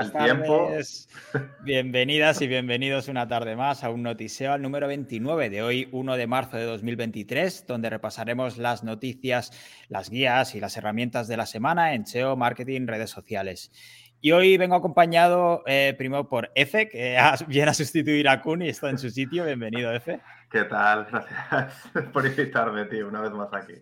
el tiempo. Bienvenidas y bienvenidos una tarde más a un noticeo al número 29 de hoy, 1 de marzo de 2023, donde repasaremos las noticias, las guías y las herramientas de la semana en SEO, marketing, redes sociales. Y hoy vengo acompañado eh, primero por Efe, que viene a sustituir a Kun y está en su sitio. Bienvenido, Efe. ¿Qué tal? Gracias por invitarme, tío, una vez más aquí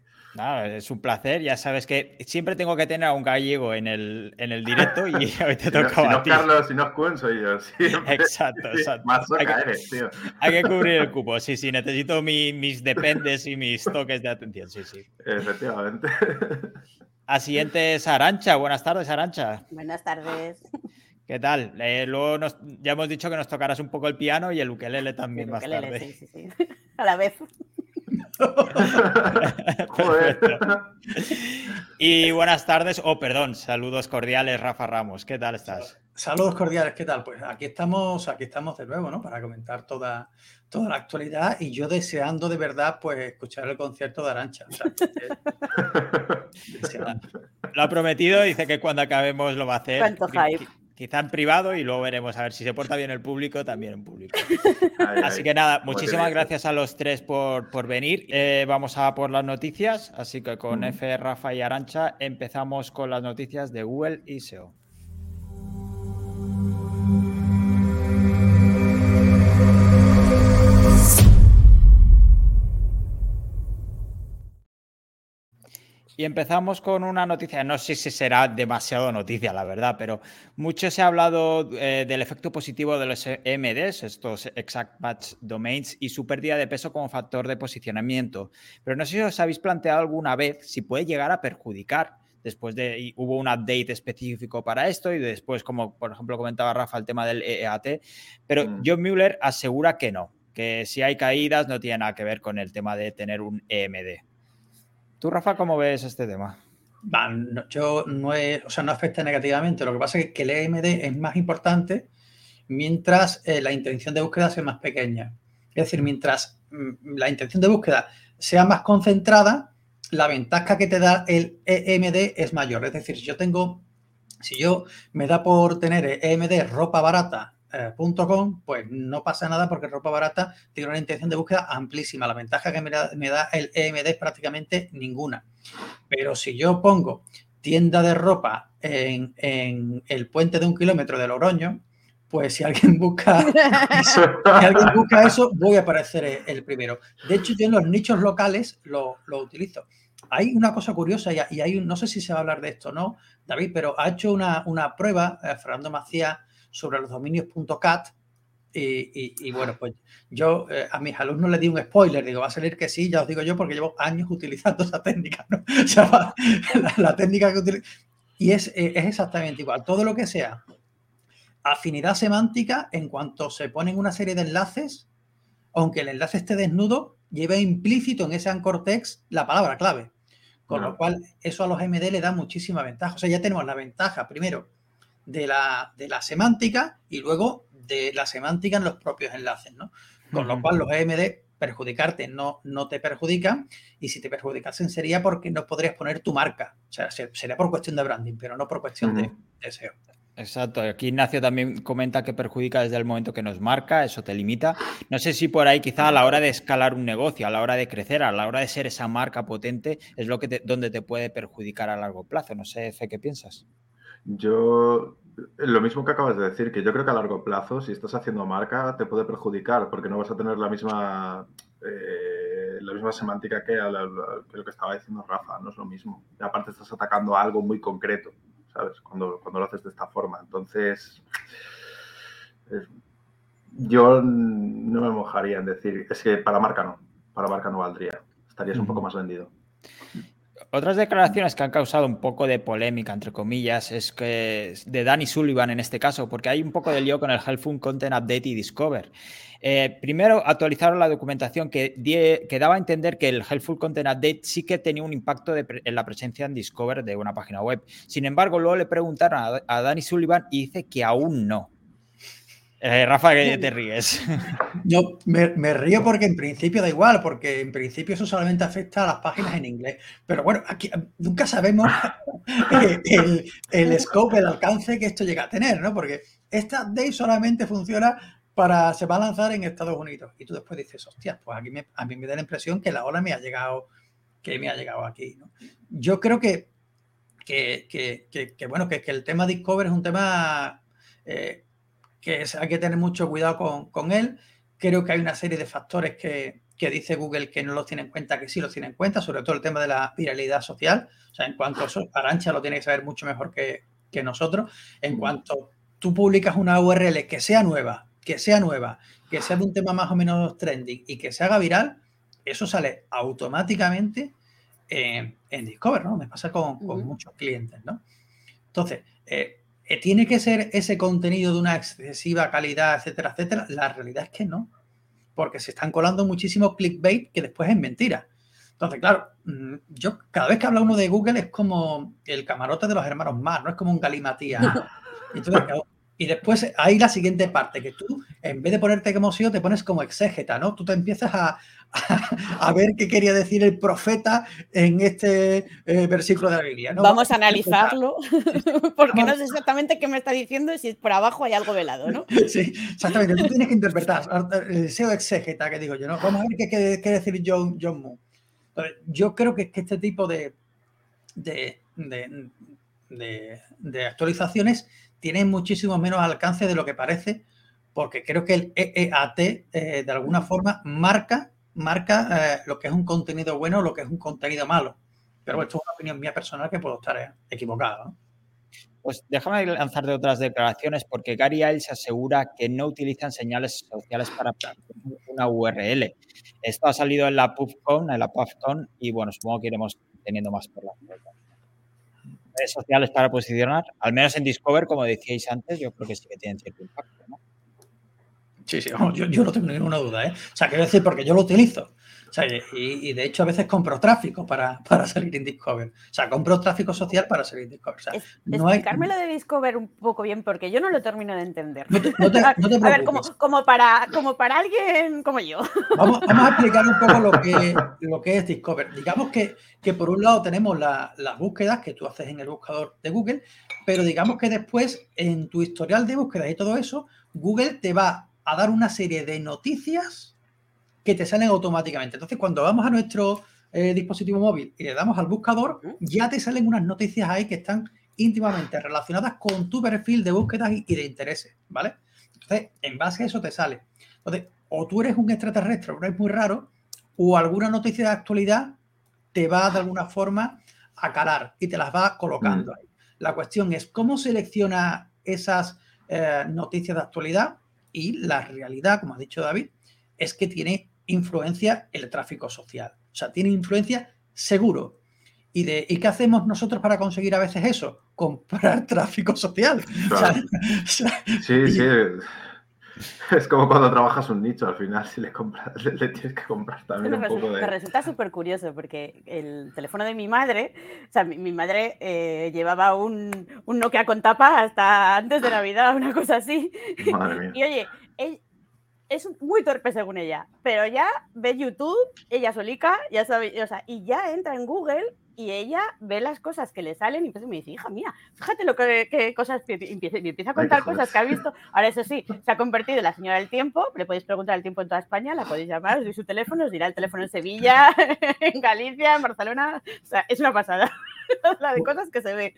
es un placer. Ya sabes que siempre tengo que tener a un gallego en el, en el directo y hoy te toca si no, Carlos, si no es Kun, soy yo. Exacto, exacto. Más hay que, eres, tío. Hay que cubrir el cupo. Sí, sí, necesito mis dependes y mis toques de atención. Sí, sí. Efectivamente. A siguiente es Arancha. Buenas tardes, Arancha. Buenas tardes. ¿Qué tal? Eh, luego ya hemos dicho que nos tocarás un poco el piano y el ukelele también más tarde. Sí, sí, sí. A la vez. y buenas tardes, o oh, perdón, saludos cordiales, Rafa Ramos. ¿Qué tal estás? Saludos cordiales, ¿qué tal? Pues aquí estamos, aquí estamos de nuevo, ¿no? Para comentar toda, toda la actualidad y yo deseando de verdad, pues, escuchar el concierto de Arancha. lo ha prometido, dice que cuando acabemos lo va a hacer. ¿Cuánto hype? Quizá en privado y luego veremos a ver si se porta bien el público, también en público. así que nada, muchísimas gracias a los tres por, por venir. Eh, vamos a por las noticias, así que con F, Rafa y Arancha empezamos con las noticias de Google y SEO. Y empezamos con una noticia, no sé si será demasiado noticia, la verdad, pero mucho se ha hablado eh, del efecto positivo de los EMDs, estos Exact Match Domains, y su pérdida de peso como factor de posicionamiento. Pero no sé si os habéis planteado alguna vez si puede llegar a perjudicar. Después de, hubo un update específico para esto y después, como por ejemplo comentaba Rafa, el tema del EAT. Pero mm. John Mueller asegura que no, que si hay caídas no tiene nada que ver con el tema de tener un EMD. ¿Tú, Rafa, cómo ves este tema? yo no, o sea, no afecta negativamente. Lo que pasa es que el EMD es más importante mientras eh, la intención de búsqueda sea más pequeña. Es decir, mientras mm, la intención de búsqueda sea más concentrada, la ventaja que te da el EMD es mayor. Es decir, si yo tengo, si yo me da por tener EMD ropa barata pues no pasa nada porque ropa barata tiene una intención de búsqueda amplísima. La ventaja que me da, el EMD es prácticamente ninguna. Pero si yo pongo tienda de ropa en, el puente de un kilómetro de Logroño, pues si alguien busca eso, si alguien busca eso, voy a aparecer el primero. De hecho, yo en los nichos locales lo, utilizo. Hay una cosa curiosa y, hay no sé si se va a hablar de esto no, David, pero ha hecho una, prueba, eh, Fernando Macías, sobre los dominios.cat. Y, y, bueno, pues yo eh, a mis alumnos les di un spoiler, digo, va a salir que sí, ya os digo yo, porque llevo años utilizando esa técnica, ¿no? O sea, la, técnica que utilizo. Y es, eh, es exactamente igual. Todo lo que sea afinidad semántica, en cuanto se ponen una serie de enlaces, aunque el enlace esté desnudo, lleva implícito en ese anchor text la palabra clave. Con lo cual, eso a los MD le da muchísima ventaja. O sea, ya tenemos la ventaja, primero, de la, de la semántica y luego de la semántica en los propios enlaces, ¿no? Con lo cual los EMD perjudicarte no, no te perjudican y si te perjudicasen sería porque no podrías poner tu marca. O sea, sería por cuestión de branding, pero no por cuestión de, SEO. Exacto. Aquí Ignacio también comenta que perjudica desde el momento que nos marca, eso te limita. No sé si por ahí quizá a la hora de escalar un negocio, a la hora de crecer, a la hora de ser esa marca potente, es lo que donde te puede perjudicar a largo plazo. No sé, Fe, ¿qué piensas? Yo, lo mismo que acabas de decir, que yo creo que a largo plazo, si estás haciendo marca, te puede perjudicar porque no vas a tener la misma, eh, la misma semántica que, lo que estaba diciendo Rafa, no es lo mismo. Y aparte estás atacando a algo muy concreto, ¿sabes? Cuando, cuando lo haces de esta forma. Entonces, yo no me mojaría en decir, es que para marca no, para marca no valdría, estarías un poco más vendido. Otras declaraciones que han causado un poco de polémica, entre comillas, es que de Danny Sullivan en este caso, porque hay un poco de lío con el Helpful Content Update y Discover. Eh, primero, actualizaron la documentación que, daba a entender que el Helpful Content Update sí que tenía un impacto en la presencia en Discover de una página web. Sin embargo, luego le preguntaron a, a Danny Sullivan y dice que aún no. Eh, Rafa, que te ríes. Yo me, me, río porque en principio da igual, porque en principio eso solamente afecta a las páginas en inglés. Pero bueno, aquí nunca sabemos el, el scope, el alcance que esto llega a tener, ¿no? Porque esta day solamente funciona para, se va a lanzar en Estados Unidos. Y tú después dices, hostia, pues aquí me, a mí me da la impresión que la ola me ha llegado, que me ha llegado aquí, ¿no? Yo creo que, que, que, que bueno, que, el tema Discover es un tema eh, que hay que tener mucho cuidado con, con, él. Creo que hay una serie de factores que, que dice Google que no los tiene en cuenta, que sí los tiene en cuenta, sobre todo el tema de la viralidad social. O sea, en cuanto a eso, Arancha lo tiene que saber mucho mejor que, que nosotros. En cuanto tú publicas una URL que sea nueva, que sea nueva, que sea de un tema más o menos trending y que se haga viral, eso sale automáticamente en, en Discover, ¿no? Me pasa con, con muchos clientes, ¿no? Entonces, eh, eh, ¿tiene que ser ese contenido de una excesiva calidad, etcétera, etcétera? La realidad es que no, porque se están colando muchísimos clickbait que después es mentira. Entonces, claro, mm, yo cada vez que habla uno de Google es como el camarote de los hermanos Mar, no es como un galimatía. Entonces, y después hay la siguiente parte, que tú, en vez de ponerte como SEO, te pones como exégeta, ¿no? Tú te empiezas a, a, ver qué quería decir el profeta en este eh, versículo de la Biblia. ¿no? Vamos a analizarlo, porque no sé exactamente qué me está diciendo y si por abajo hay algo velado, ¿no? Sí, exactamente. Tú tienes que interpretar el SEO exégeta, que digo yo, ¿no? Vamos a ver qué quiere decir John, John Moore. yo creo que, que este tipo de, de, de, de actualizaciones tiene muchísimo menos alcance de lo que parece, porque creo que el EEAT eh, de alguna forma marca, marca eh, lo que es un contenido bueno o lo que es un contenido malo. Pero esto es una opinión mía personal que puedo estar equivocado. Pues déjame lanzar de otras declaraciones porque Gary Iles asegura que no utilizan señales sociales para una URL. Esto ha salido en la PubCon, en la PubCon y bueno, supongo que iremos teniendo más por la sociales para posicionar, al menos en Discover, como decíais antes, yo creo que sí que tienen cierto impacto. ¿no? Sí, sí, yo, yo, no tengo ninguna duda. ¿eh? O sea, quiero decir, porque yo lo utilizo. O sea, y, y, de hecho a veces compro tráfico para, para, salir en Discover. O sea, compro tráfico social para salir en Discover. O sea, es, no explicarme hay... de Discover un poco bien porque yo no lo termino de entender. No te, no te, no te a ver, como, como, para, como para alguien como yo. Vamos, vamos a explicar un poco lo que, lo que es Discover. Digamos que, que por un lado tenemos la, las búsquedas que tú haces en el buscador de Google, pero digamos que después en tu historial de búsquedas y todo eso, Google te va a dar una serie de noticias que te salen automáticamente. Entonces, cuando vamos a nuestro eh, dispositivo móvil y le damos al buscador, ya te salen unas noticias ahí que están íntimamente relacionadas con tu perfil de búsquedas y de intereses, ¿vale? Entonces, en base a eso te sale. Entonces, o tú eres un extraterrestre, o es muy raro, o alguna noticia de actualidad te va de alguna forma a calar y te las va colocando ahí. La cuestión es cómo selecciona esas eh, noticias de actualidad y la realidad, como ha dicho David, es que tiene influencia el tráfico social. O sea, tiene influencia seguro. ¿Y, de, ¿Y qué hacemos nosotros para conseguir a veces eso? Comprar tráfico social. Claro. O sea, sí, sí. Es como cuando trabajas un nicho, al final si le compras, le, le tienes que comprar también me un poco de... Me resulta súper curioso porque el teléfono de mi madre, o sea, mi, mi madre eh, llevaba un, un, Nokia con tapa hasta antes de Navidad, una cosa así. Madre mía. Y oye, él, es muy torpe según ella, pero ya ve YouTube, ella solica, ya sabe, o sea, y ya entra en Google y ella ve las cosas que le salen y entonces me dice, hija mía, fíjate lo que, que cosas que empieza, empieza a contar Ay, cosas que ha visto. Ahora, eso sí, se ha convertido en la señora del tiempo, le podéis preguntar el tiempo en toda España, la podéis llamar, os doy su teléfono, os dirá el teléfono en Sevilla, en Galicia, en Barcelona, o sea, es una pasada, la de cosas que se ve.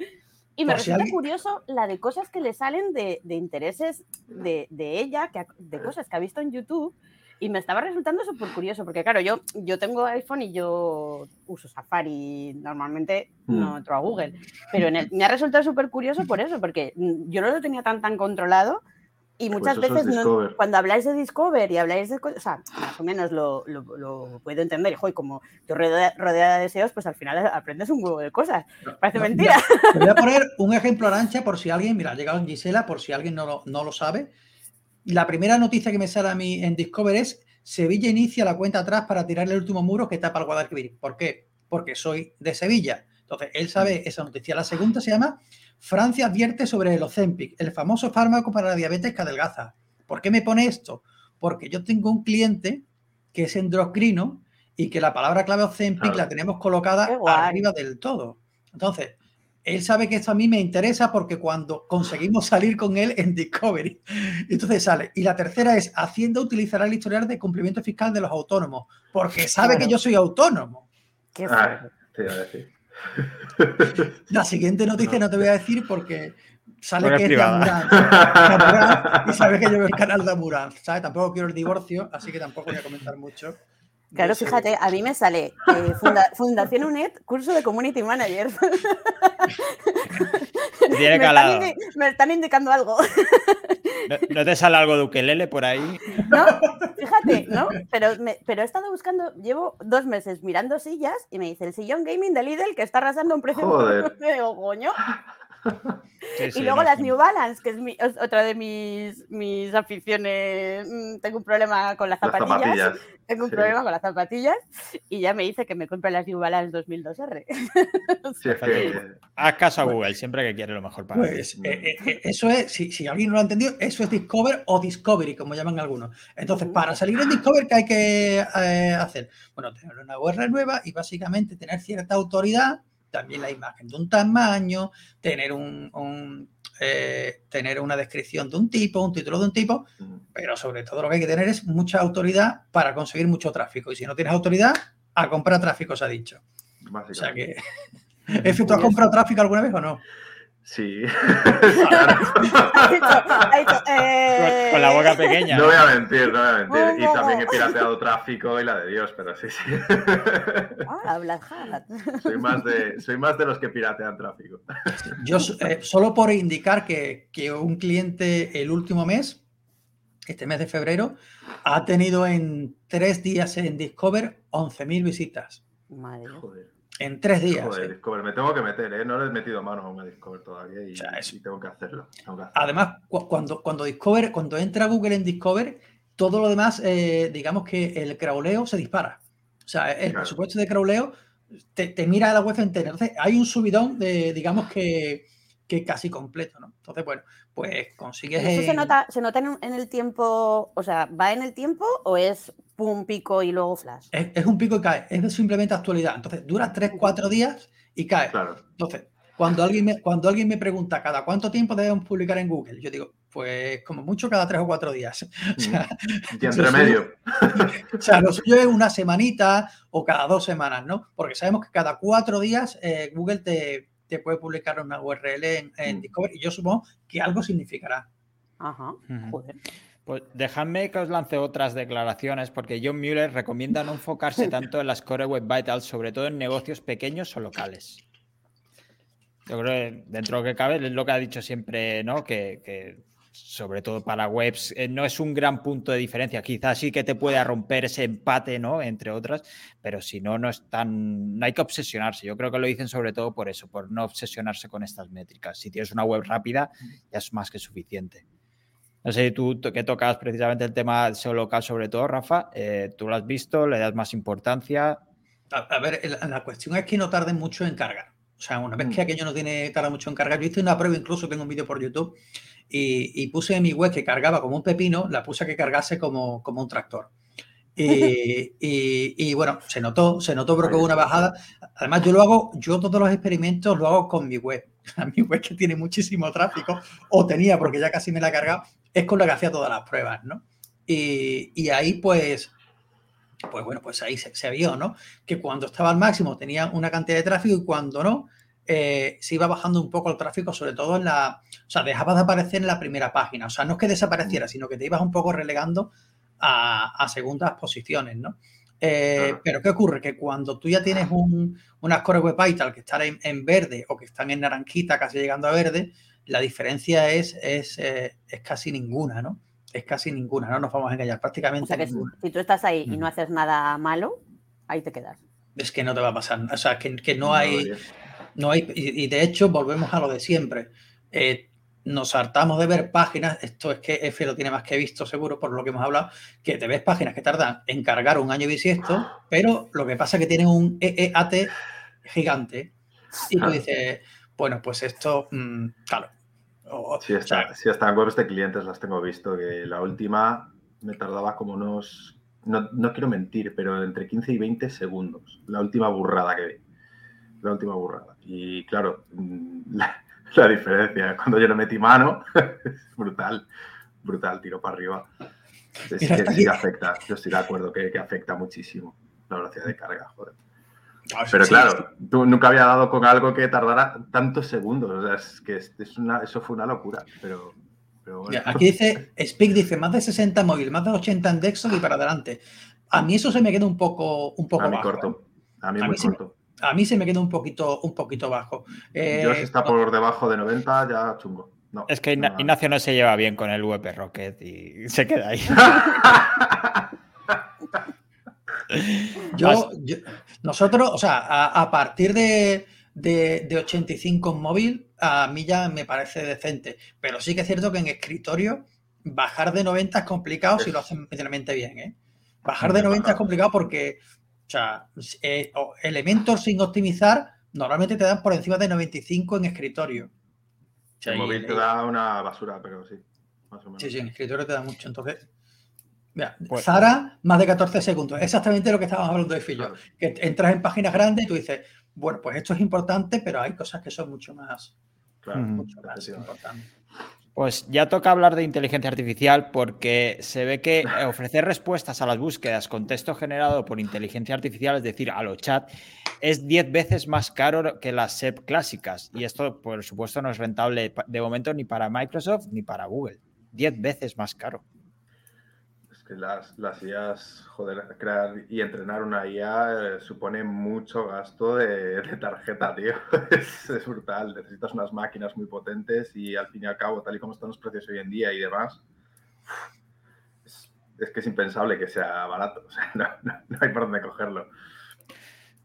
Y me resulta si curioso la de cosas que le salen de, de intereses de, de ella, que, de cosas que ha visto en YouTube, y me estaba resultando súper curioso, porque claro, yo, yo tengo iPhone y yo uso Safari, normalmente no entro a Google, pero en el, me ha resultado súper curioso por eso, porque yo no lo tenía tan tan controlado y muchas pues veces no, cuando habláis de Discover y habláis de cosas, o sea, más o menos lo, lo, lo puedo entender, y como yo rodeada, rodeada de deseos, pues al final aprendes un huevo de cosas, parece no, mentira. Te voy a poner un ejemplo arancha por si alguien, mira, ha llegado en Gisela, por si alguien no lo, no lo sabe, la primera noticia que me sale a mí en Discover es Sevilla inicia la cuenta atrás para tirarle el último muro que tapa el Guadalquivir. ¿Por qué? Porque soy de Sevilla. Entonces, él sabe esa noticia. La segunda se llama Francia advierte sobre el Ozempic, el famoso fármaco para la diabetes que adelgaza. ¿Por qué me pone esto? Porque yo tengo un cliente que es endocrino y que la palabra clave Ozempic Claro. la tenemos colocada arriba del todo. Entonces, él sabe que esto a mí me interesa porque cuando conseguimos salir con él en Discovery, entonces sale. Y la tercera es, Hacienda utilizará el historial de cumplimiento fiscal de los autónomos, porque sabe Claro. que yo soy autónomo. Qué Ah, fuerte. te iba a decir. La siguiente noticia no, No. te voy a decir porque sale Porque que es es de Amuranz, y sabe que yo veo el canal de Amuranz, ¿sabes? Tampoco quiero el divorcio, así que tampoco voy a comentar mucho. De Claro, fíjate, a mí me sale eh, funda- Fundación UNED, curso de Community Manager. Tiene me, están calado. indi- me están indicando algo. ¿No, no te sale algo de ukelele por ahí? ¿No? Fíjate, ¿no? Pero, me- pero he estado buscando, llevo dos meses mirando sillas y me dice el sillón gaming de Lidl que está arrasando un precio. Joder. Digo, coño. Sí, Y luego no, las sí. New Balance, que es mi- es otra de mis, mis aficiones. Mm, Tengo un problema con las Las zapatillas. zapatillas. Tengo un sí. problema con las zapatillas y ya me dice que me compre las New Balance 2002R. Sí, es que, Haz caso a Google, siempre que quiere lo mejor para. Pues eh, eh, eh, eso es, si, si alguien no lo ha entendido, eso es Discover o Discovery, como llaman algunos. Entonces, para salir en Discover, ¿qué hay que eh, hacer? Bueno, tener una URL nueva y básicamente tener cierta autoridad, también la imagen de un tamaño, tener, un, un, eh, tener una descripción de un tipo, un título de un tipo, pero sobre todo lo que hay que tener es mucha autoridad para conseguir mucho tráfico. Y si no tienes autoridad, a comprar tráfico, se ha dicho. O sea que, ¿tú has comprado tráfico alguna vez o no? Sí. Ha dicho- ha dicho, eh, Con, con la boca pequeña. No voy a mentir, no voy a mentir. Oh, Y no. también he pirateado tráfico y la de Dios, pero sí, sí. Ah. Soy más de, soy más de los que piratean tráfico. Yo eh, solo por indicar que, que un cliente el último mes, este mes de febrero, ha tenido en tres días en Discover 11.000 visitas. Madre mía. Joder, En tres días. joder, ¿eh? Discover. Me tengo que meter, ¿eh? No le he metido mano a una Discover todavía y, O sea, y tengo que hacerlo. tengo que hacerlo. Además, cu- cuando, cuando Discover, cuando entra Google en Discover, todo lo demás, eh, digamos que el crawleo se dispara. O sea, el Claro. presupuesto de crawleo te, te mira la web entera. Entonces, hay un subidón de, digamos que, que casi completo, ¿no? Entonces, bueno, pues consigues. ¿Eso se nota, se nota en, en el tiempo? O sea, ¿va en el tiempo o es pum, pico y luego flash? Es, es un pico y cae, es simplemente actualidad. Entonces dura 3-4 días y cae. Claro. Entonces, cuando alguien, me, cuando alguien me pregunta cada cuánto tiempo debemos publicar en Google, yo digo, pues como mucho cada 3 o 4 días. O sea, Y entre medio. o sea, lo suyo es una semanita o cada dos semanas, ¿no? Porque sabemos que cada 4 días eh, Google te, te puede publicar una URL en, en Mm. Discover y yo supongo que algo significará. Ajá, joder. Pues dejadme que os lance otras declaraciones, porque John Mueller recomienda no enfocarse tanto en las Core Web Vitals, sobre todo en negocios pequeños o locales. Yo creo que dentro de lo que cabe es lo que ha dicho siempre, ¿no? Que, que sobre todo para webs eh, no es un gran punto de diferencia. Quizás sí que te pueda romper ese empate, ¿no? Entre otras, pero si no, no es tan. No hay que obsesionarse. Yo creo que lo dicen sobre todo por eso, por no obsesionarse con estas métricas. Si tienes una web rápida, ya es más que suficiente. No sé, tú que tocas precisamente el tema SEO local, sobre todo, Rafa, eh, tú lo has visto, le das más importancia. A, a ver, la, la cuestión es que no tarden mucho en cargar. O sea, una vez que Mm. aquello no tiene tarda mucho en cargar, yo hice una prueba, incluso tengo un vídeo por YouTube, y, y puse en mi web que cargaba como un pepino, la puse a que cargase como, como un tractor. Y, y- y, bueno, se notó, se notó, pero que hubo una bajada. Además, yo lo hago, yo todos los experimentos lo hago con mi web. A mi web que tiene muchísimo tráfico, o tenía, porque ya casi me la he cargado, es con la que hacía todas las pruebas, ¿no? Y, y ahí, pues, pues bueno, pues ahí se, se vio, ¿no? Que cuando estaba al máximo tenía una cantidad de tráfico y cuando no, eh, se iba bajando un poco el tráfico, sobre todo en la, o sea, dejaba de aparecer en la primera página, o sea, no es que desapareciera, sino que te ibas un poco relegando a, a segundas posiciones, ¿no? Eh. Pero ¿qué ocurre? Que cuando tú ya tienes un, unas core web vital que están en, en verde o que están en naranjita, casi llegando a verde, la diferencia es, es, eh, es casi ninguna, ¿no? Es casi ninguna, no nos vamos a engañar, prácticamente O sea que si, ninguna. si tú estás ahí y no Mm. haces nada malo, ahí te quedas. Es que no te va a pasar, o sea, que, que no hay, Dios. No hay, y, y de hecho volvemos a lo de siempre. Eh, nos hartamos de ver páginas, esto es que F lo tiene más que visto seguro por lo que hemos hablado, que te ves páginas que tardan en cargar un año bisiesto, pero lo que pasa es que tienen un EEAT gigante y tú Ah. dices, bueno, pues esto, mm, claro, sí, está, sí, hasta en webs de clientes las tengo visto, que la última me tardaba como unos, no, no, quiero mentir, pero entre 15 y 20 segundos. La última burrada que vi. La última burrada. Y claro, mm, la, diferencia, cuando yo le metí mano, es brutal, brutal, tiro para arriba. Es que sí afecta, yo estoy de acuerdo que, que afecta muchísimo la velocidad de carga, joder. Pero claro, tú nunca había dado con algo que tardara tantos segundos. O sea, es que es una, eso fue una locura. Pero, aquí dice, Speak dice, más de 60 móvil, más de 80 en desktop y para adelante. A mí eso se me queda un poco, un poco a mí corto. ¿eh? A mí, muy corto. A mí se me queda un poquito, un poquito bajo. Eh, Yo si está por debajo de 90 ya chungo. es que Ignacio no se lleva bien con el VP Rocket y se queda ahí. yo, nosotros, o sea, a, partir de, de, 85 en móvil, a mí ya me parece decente. Pero sí que es cierto que en escritorio, bajar de 90 es complicado si lo hacen medianamente bien. ¿eh? Bajar de 90 es complicado porque, o sea, eh, elementos sin optimizar normalmente te dan por encima de 95 en escritorio. el móvil te da una basura, pero sí. Sí, sí, en escritorio te da mucho. Entonces, pues Zara, más de 14 segundos. Exactamente lo que estábamos hablando de Fillo. Que entras en páginas grandes y tú dices, bueno, pues esto es importante, pero hay cosas que son mucho más, mucho más importantes. Pues ya toca hablar de inteligencia artificial porque se ve que ofrecer respuestas a las búsquedas con texto generado por inteligencia artificial, es decir, a los chat, es 10 veces más caro que las SEP clásicas. Y esto, por supuesto, no es rentable de momento ni para Microsoft ni para Google. 10 veces más caro las, las IAs, joder, crear y entrenar una IA eh, supone mucho gasto de, tarjeta, tío. Es, brutal. Necesitas unas máquinas muy potentes y al fin y al cabo, tal y como están los precios hoy en día y demás, es, que es impensable que sea barato. O sea, no, no, hay por dónde cogerlo.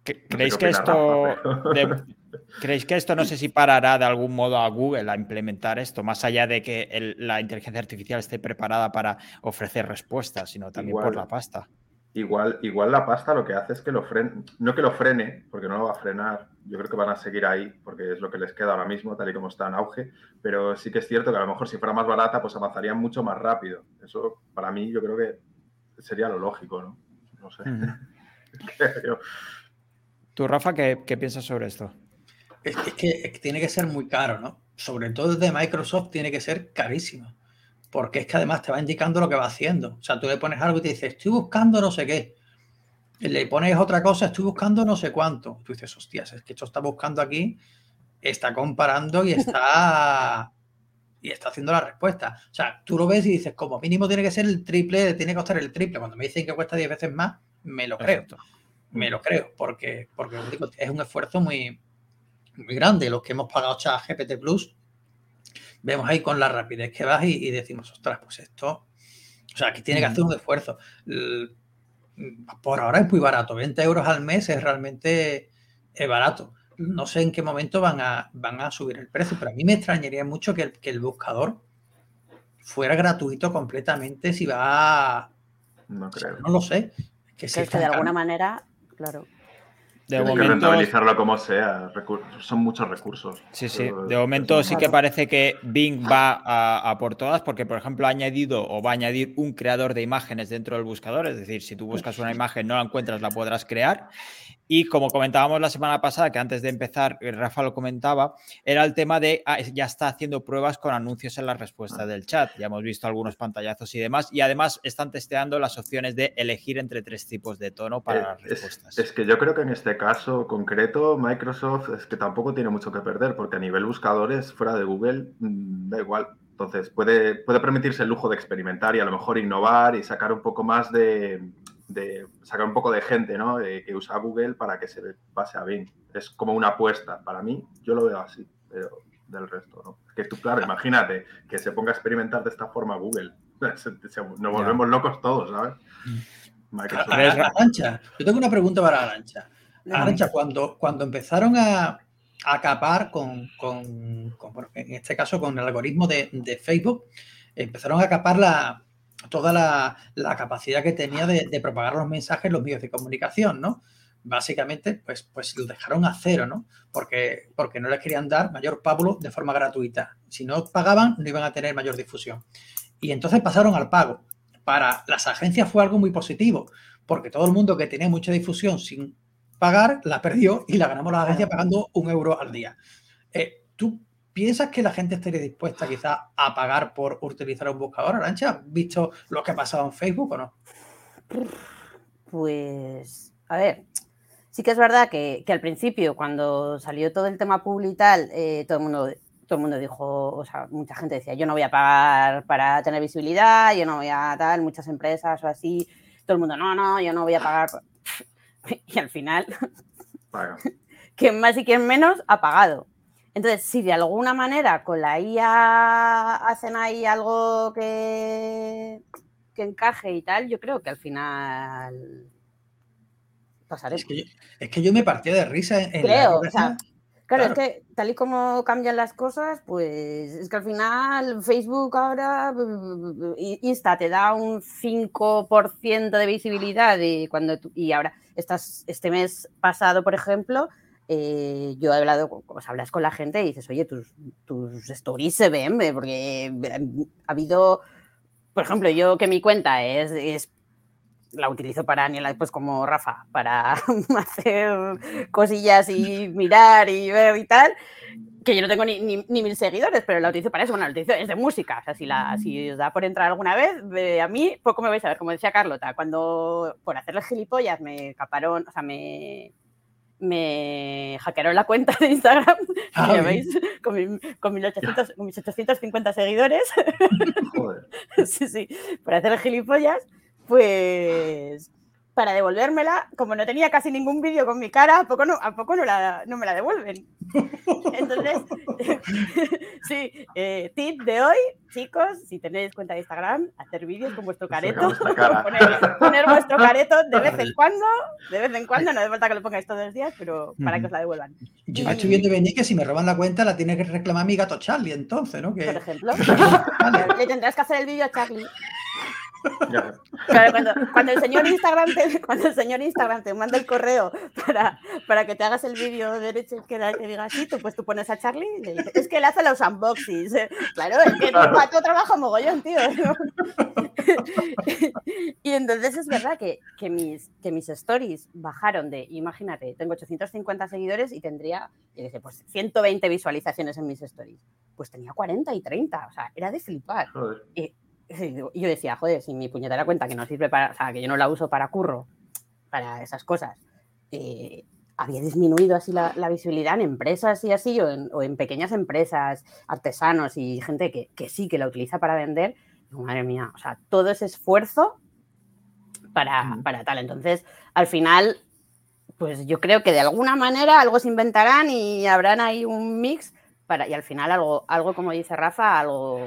¿Creéis que esto... ¿Creéis que esto no sé si parará de algún modo a Google a implementar esto, más allá de que la inteligencia artificial esté preparada para ofrecer respuestas, sino también por la pasta? Igual, igual la pasta lo que hace es que lo frene, no que lo frene, porque no lo va a frenar, yo creo que van a seguir ahí, porque es lo que les queda ahora mismo, tal y como está en auge, pero sí que es cierto que a lo mejor si fuera más barata, pues avanzarían mucho más rápido. Eso para mí yo creo que sería lo lógico, ¿no? No sé. ¿Tú, Rafa, qué piensas sobre esto? Es que, tiene que ser muy caro, ¿no? Sobre todo desde Microsoft tiene que ser carísimo. Porque es que además te va indicando lo que va haciendo. O sea, tú le pones algo y te dices, estoy buscando no sé qué. Y le pones otra cosa, estoy buscando no sé cuánto. Tú dices, hostias, es que esto está buscando aquí, está comparando y está. y está haciendo la respuesta. O sea, tú lo ves y dices, como mínimo tiene que ser el triple, tiene que costar el triple. Cuando me dicen que cuesta 10 veces más, me lo creo. Me lo creo, porque, porque es un esfuerzo muy, muy grande. Los que hemos pagado chat GPT Plus, vemos ahí con la rapidez que vas y, decimos, ostras, pues esto, o sea, aquí tiene que hacer un esfuerzo. Por ahora es muy barato, 20 euros al mes es realmente barato. No sé en qué momento van a, van a subir el precio, pero a mí me extrañaría mucho que el, buscador fuera gratuito completamente si va No creo. no lo sé. Que, que de alguna manera, claro. De momento, que rentabilizarlo como sea, son muchos recursos. Sí, sí. De momento sí que parece que Bing va a, por todas, porque por ejemplo ha añadido o va a añadir un creador de imágenes dentro del buscador, es decir, si tú buscas una imagen no la encuentras, la podrás crear. Y como comentábamos la semana pasada, que antes de empezar, eh, Rafa lo comentaba, era el tema de ah, ya está haciendo pruebas con anuncios en la respuesta del chat. Ya hemos visto algunos pantallazos y demás. Y además están testeando las opciones de elegir entre tres tipos de tono para eh, las respuestas. Es, que yo creo que en este caso concreto, Microsoft es que tampoco tiene mucho que perder, porque a nivel buscadores, fuera de Google, mm, da igual. Entonces puede, puede permitirse el lujo de experimentar y a lo mejor innovar y sacar un poco más de de sacar un poco de gente ¿no? que usa Google para que se pase a Bing. Es como una apuesta. Para mí, yo lo veo así, pero del resto, ¿no? que tú, claro, imagínate que se ponga a experimentar de esta forma Google. Nos volvemos locos todos, ¿sabes? Mm. Arancha, yo tengo una pregunta para Arancha. Cuando, cuando empezaron a, acapar con, con, en este caso, con el algoritmo de, de Facebook, empezaron a acapar la, toda la, capacidad que tenía de, propagar los mensajes en los medios de comunicación, ¿no? básicamente, pues, pues lo dejaron a cero, ¿no? Porque, porque no les querían dar mayor pago de forma gratuita. Si no pagaban, no iban a tener mayor difusión. Y entonces pasaron al pago. Para las agencias fue algo muy positivo, porque todo el mundo que tenía mucha difusión sin pagar, la perdió y la ganamos la agencia pagando un euro al día. Eh, ¿Tú piensas que la gente estaría dispuesta quizá a pagar por utilizar un buscador, Arancha? ¿Has visto lo que ha pasado en Facebook o no? Pues, a ver, sí que es verdad que, al principio, cuando salió todo el tema público y tal, eh, todo el mundo todo el mundo dijo, o sea, mucha gente decía, yo no voy a pagar para tener visibilidad, yo no voy a tal, muchas empresas o así, todo el mundo, no, no, yo no voy a pagar. Y al final, quien más y quien menos ha pagado. Entonces, si de alguna manera con la IA hacen ahí algo que, que encaje y tal, yo creo que al final pasaré. Es que yo, es que yo me partía de risa en creo, o sea, Claro, es que tal y como cambian las cosas, pues es que al final Facebook ahora, Insta te da un 5% de visibilidad y, cuando y ahora estás, este mes pasado, por ejemplo, eh, yo he hablado, como hablas con la gente y dices, oye, tus, tus stories se ven, porque ha habido, por ejemplo, yo que mi cuenta es, es la utilizo para Aniela después como Rafa, para hacer cosillas y mirar y ver y tal, que yo no tengo ni, ni, mil seguidores, pero la utilizo para eso, bueno, la utilizo es de música, o sea, si, la, si os da por entrar alguna vez, a mí poco me vais a ver, como decía Carlota, cuando por hacerle gilipollas me caparon, o sea, me, me hackearon la cuenta de Instagram, ah, ya veis, con, mi, con, 1800, con, mis 850 seguidores. Joder. sí, sí, por hacer gilipollas pues para devolvérmela, como no tenía casi ningún vídeo con mi cara, ¿a poco no, a poco no, la, no me la devuelven? Entonces, sí, eh, tip de hoy, chicos, si tenéis cuenta de Instagram, hacer vídeos con vuestro careto, poner, vuestro careto de vez en cuando, de vez en cuando, no hace falta que lo pongáis todos los días, pero para que os la devuelvan. Yo estoy viendo venir que si me roban la cuenta la tiene que reclamar mi gato Charlie, entonces, ¿no? Que... Por ejemplo, le tendrás que hacer el vídeo a Charlie cuando, el señor Instagram te, cuando el señor Instagram te manda el correo para, para que te hagas el vídeo derecho que diga así, tú, pues tú pones a Charlie y le dices, es que él hace los unboxings. Claro, es que tu trabajo mogollón, tío. y entonces es verdad que, que, mis, que mis stories bajaron de, imagínate, tengo 850 seguidores y tendría, y pues 120 visualizaciones en mis stories. Pues tenía 40 y 30, o sea, era de flipar. Y, y yo decía, joder, si mi puñetera cuenta que no sirve para, o sea, que yo no la uso para curro, para esas cosas, eh, había disminuido así la, visibilidad en empresas y así, o en, pequeñas empresas, artesanos y gente que, sí, que la utiliza para vender. madre mía, o sea, todo ese esfuerzo para, para tal. Entonces, al final, pues yo creo que de alguna manera algo se inventarán y habrán ahí un mix para, y al final algo, algo como dice Rafa, algo,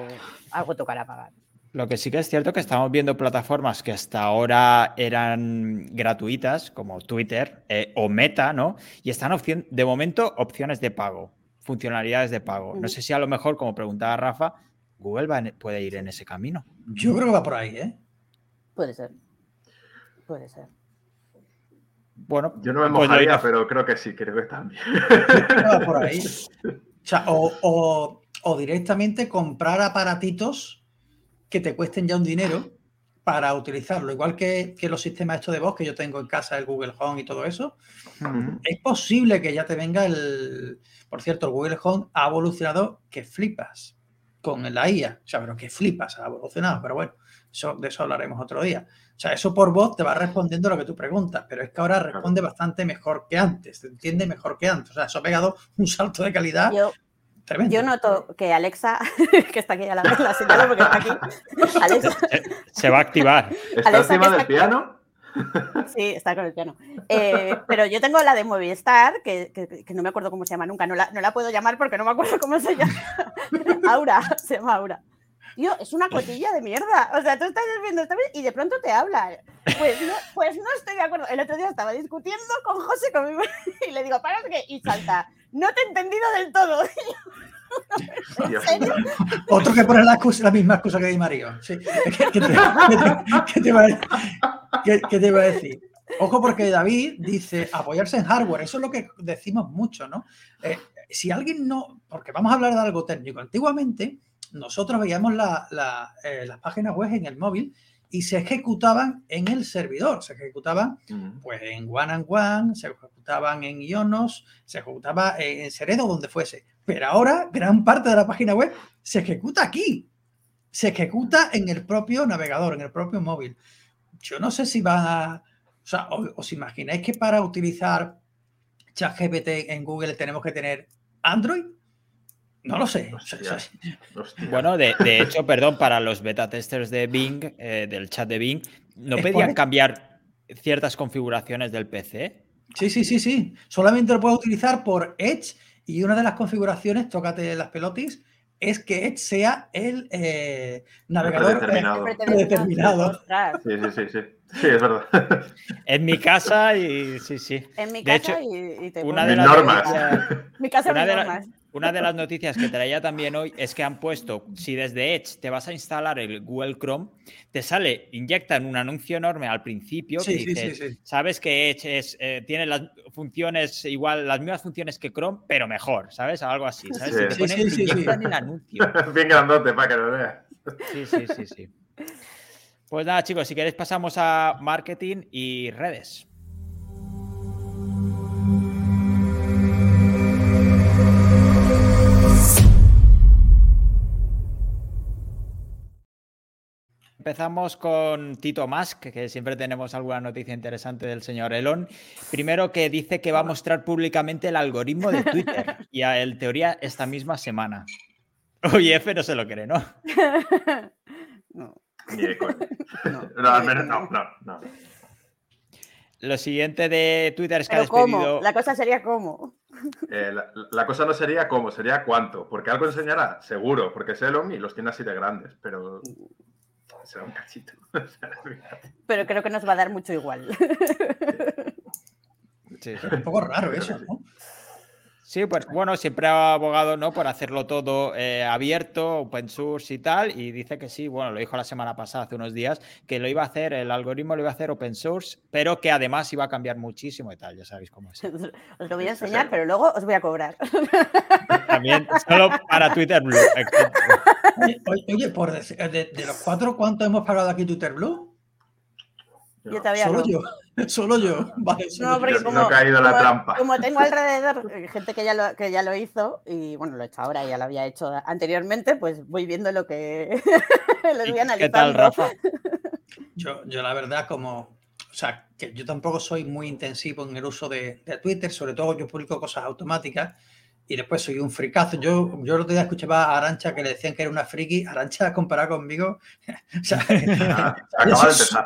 algo tocará pagar. Lo que sí que es cierto que estamos viendo plataformas que hasta ahora eran gratuitas, como Twitter eh, o Meta, ¿no? Y están de momento opciones de pago, funcionalidades de pago. No sé si a lo mejor, como preguntaba Rafa, Google puede ir en ese camino. Yo creo que va por ahí, ¿eh? Puede ser. Puede ser. Bueno, yo no me pues mojaría, pero creo que sí, creo que también. Va por ahí. o, o directamente comprar aparatitos que te cuesten ya un dinero para utilizarlo. Igual que, los sistemas estos de voz que yo tengo en casa, el Google Home y todo eso, es posible que ya te venga el... Por cierto, el Google Home ha evolucionado que flipas con la IA. O sea, pero que flipas, ha evolucionado. Pero bueno, eso, de eso hablaremos otro día. O sea, eso por voz te va respondiendo lo que tú preguntas, pero es que ahora responde bastante mejor que antes, te entiende mejor que antes. O sea, eso ha pegado un salto de calidad yo noto que Alexa, que está aquí a la vez, la señalo porque está aquí. Alexa, se va a activar. ¿Está encima del piano? Sí, está con el piano. Eh, pero yo tengo la de Movistar, que, que, no me acuerdo cómo se llama nunca. No la, no la puedo llamar porque no me acuerdo cómo se llama. Aura, se llama Aura. Tío, es una cotilla de mierda. O sea, tú estás viendo esta vez y de pronto te habla. Pues no, pues no estoy de acuerdo. El otro día estaba discutiendo con José conmigo y le digo, para que. Y salta no te he entendido del todo. Otro que pone la, misma excusa que Di Mario. ¿Qué, te, iba a decir? Ojo porque David dice apoyarse en hardware, eso es lo que decimos mucho, ¿no? Eh, si alguien no, porque vamos a hablar de algo técnico, antiguamente nosotros veíamos la, eh, las páginas web en el móvil y se ejecutaban en el servidor, se ejecutaban pues en One and One, se ejecutaban en Ionos, se ejecutaba en Seredo, donde fuese. Pero ahora gran parte de la página web se ejecuta aquí, se ejecuta en el propio navegador, en el propio móvil. Yo no sé si va a... O sea, os imagináis que para utilizar ChatGPT en Google tenemos que tener Android? No lo sé. Bueno, de, hecho, perdón, para los beta testers de Bing, eh, del chat de Bing, ¿no pedían cambiar ciertas configuraciones del PC? Sí, sí, sí, sí. Solamente lo puedes utilizar por Edge y una de las configuraciones, tócate las pelotis, es que Edge sea el eh, navegador determinado. Sí, sí, sí, sí. Sí, es verdad. En mi casa y sí, sí. En mi casa y, te una de las normas. mi casa una de normas. Una de las noticias que traía también hoy es que han puesto, si desde Edge te vas a instalar el Google Chrome, te sale, inyectan un anuncio enorme al principio que dice, sabes que Edge es, eh, tiene las funciones igual, las mismas funciones que Chrome, pero mejor, ¿sabes? Algo así, ¿sabes? te ponen, inyectan el anuncio. Bien grandote para que lo veas. Sí, sí, sí, sí. Pues nada, chicos, si queréis pasamos a marketing y redes. Empezamos con Tito Musk, que siempre tenemos alguna noticia interesante del señor Elon. Primero que dice que va a mostrar públicamente el algoritmo de Twitter y a él teoría esta misma semana. Oye, F no se lo cree, ¿no? no. Ni de No, al menos no, no, no. Lo siguiente de Twitter es que ha despedido... La cosa sería cómo. Eh, la, cosa no sería cómo, sería cuánto. Porque algo enseñará, seguro, porque es Elon y los tiene así de grandes, pero será un cachito. Pero creo que nos va a dar mucho igual. Sí, es un poco raro eso, ¿no? Sí, pues bueno, siempre ha abogado ¿no? por hacerlo todo eh, abierto, open source y tal, y dice que sí, bueno, lo dijo la semana pasada, hace unos días, que lo iba a hacer, el algoritmo lo iba a hacer open source, pero que además iba a cambiar muchísimo y tal, ya sabéis cómo es. Os lo voy a enseñar, pero luego os voy a cobrar. También, solo para Twitter Blue. Oye, por de, los cuatro, ¿cuánto hemos pagado aquí Twitter Blue? Yo todavía Solo yo. Solo yo. no, porque como, no he caído la trampa. Como tengo alrededor eh, gente que ya, lo, que ya lo hizo, y bueno, lo he hecho ahora, ya lo había hecho anteriormente, pues voy viendo lo que les voy analizando. ¿Qué tal, Rafa? Yo, yo la verdad, como o sea, que yo tampoco soy muy intensivo en el uso de, de, Twitter, sobre todo yo publico cosas automáticas y después soy un fricazo. Yo, yo el otro día escuchaba a Arancha que le decían que era una friki. Arancha comparada conmigo. o sea, yo, soy,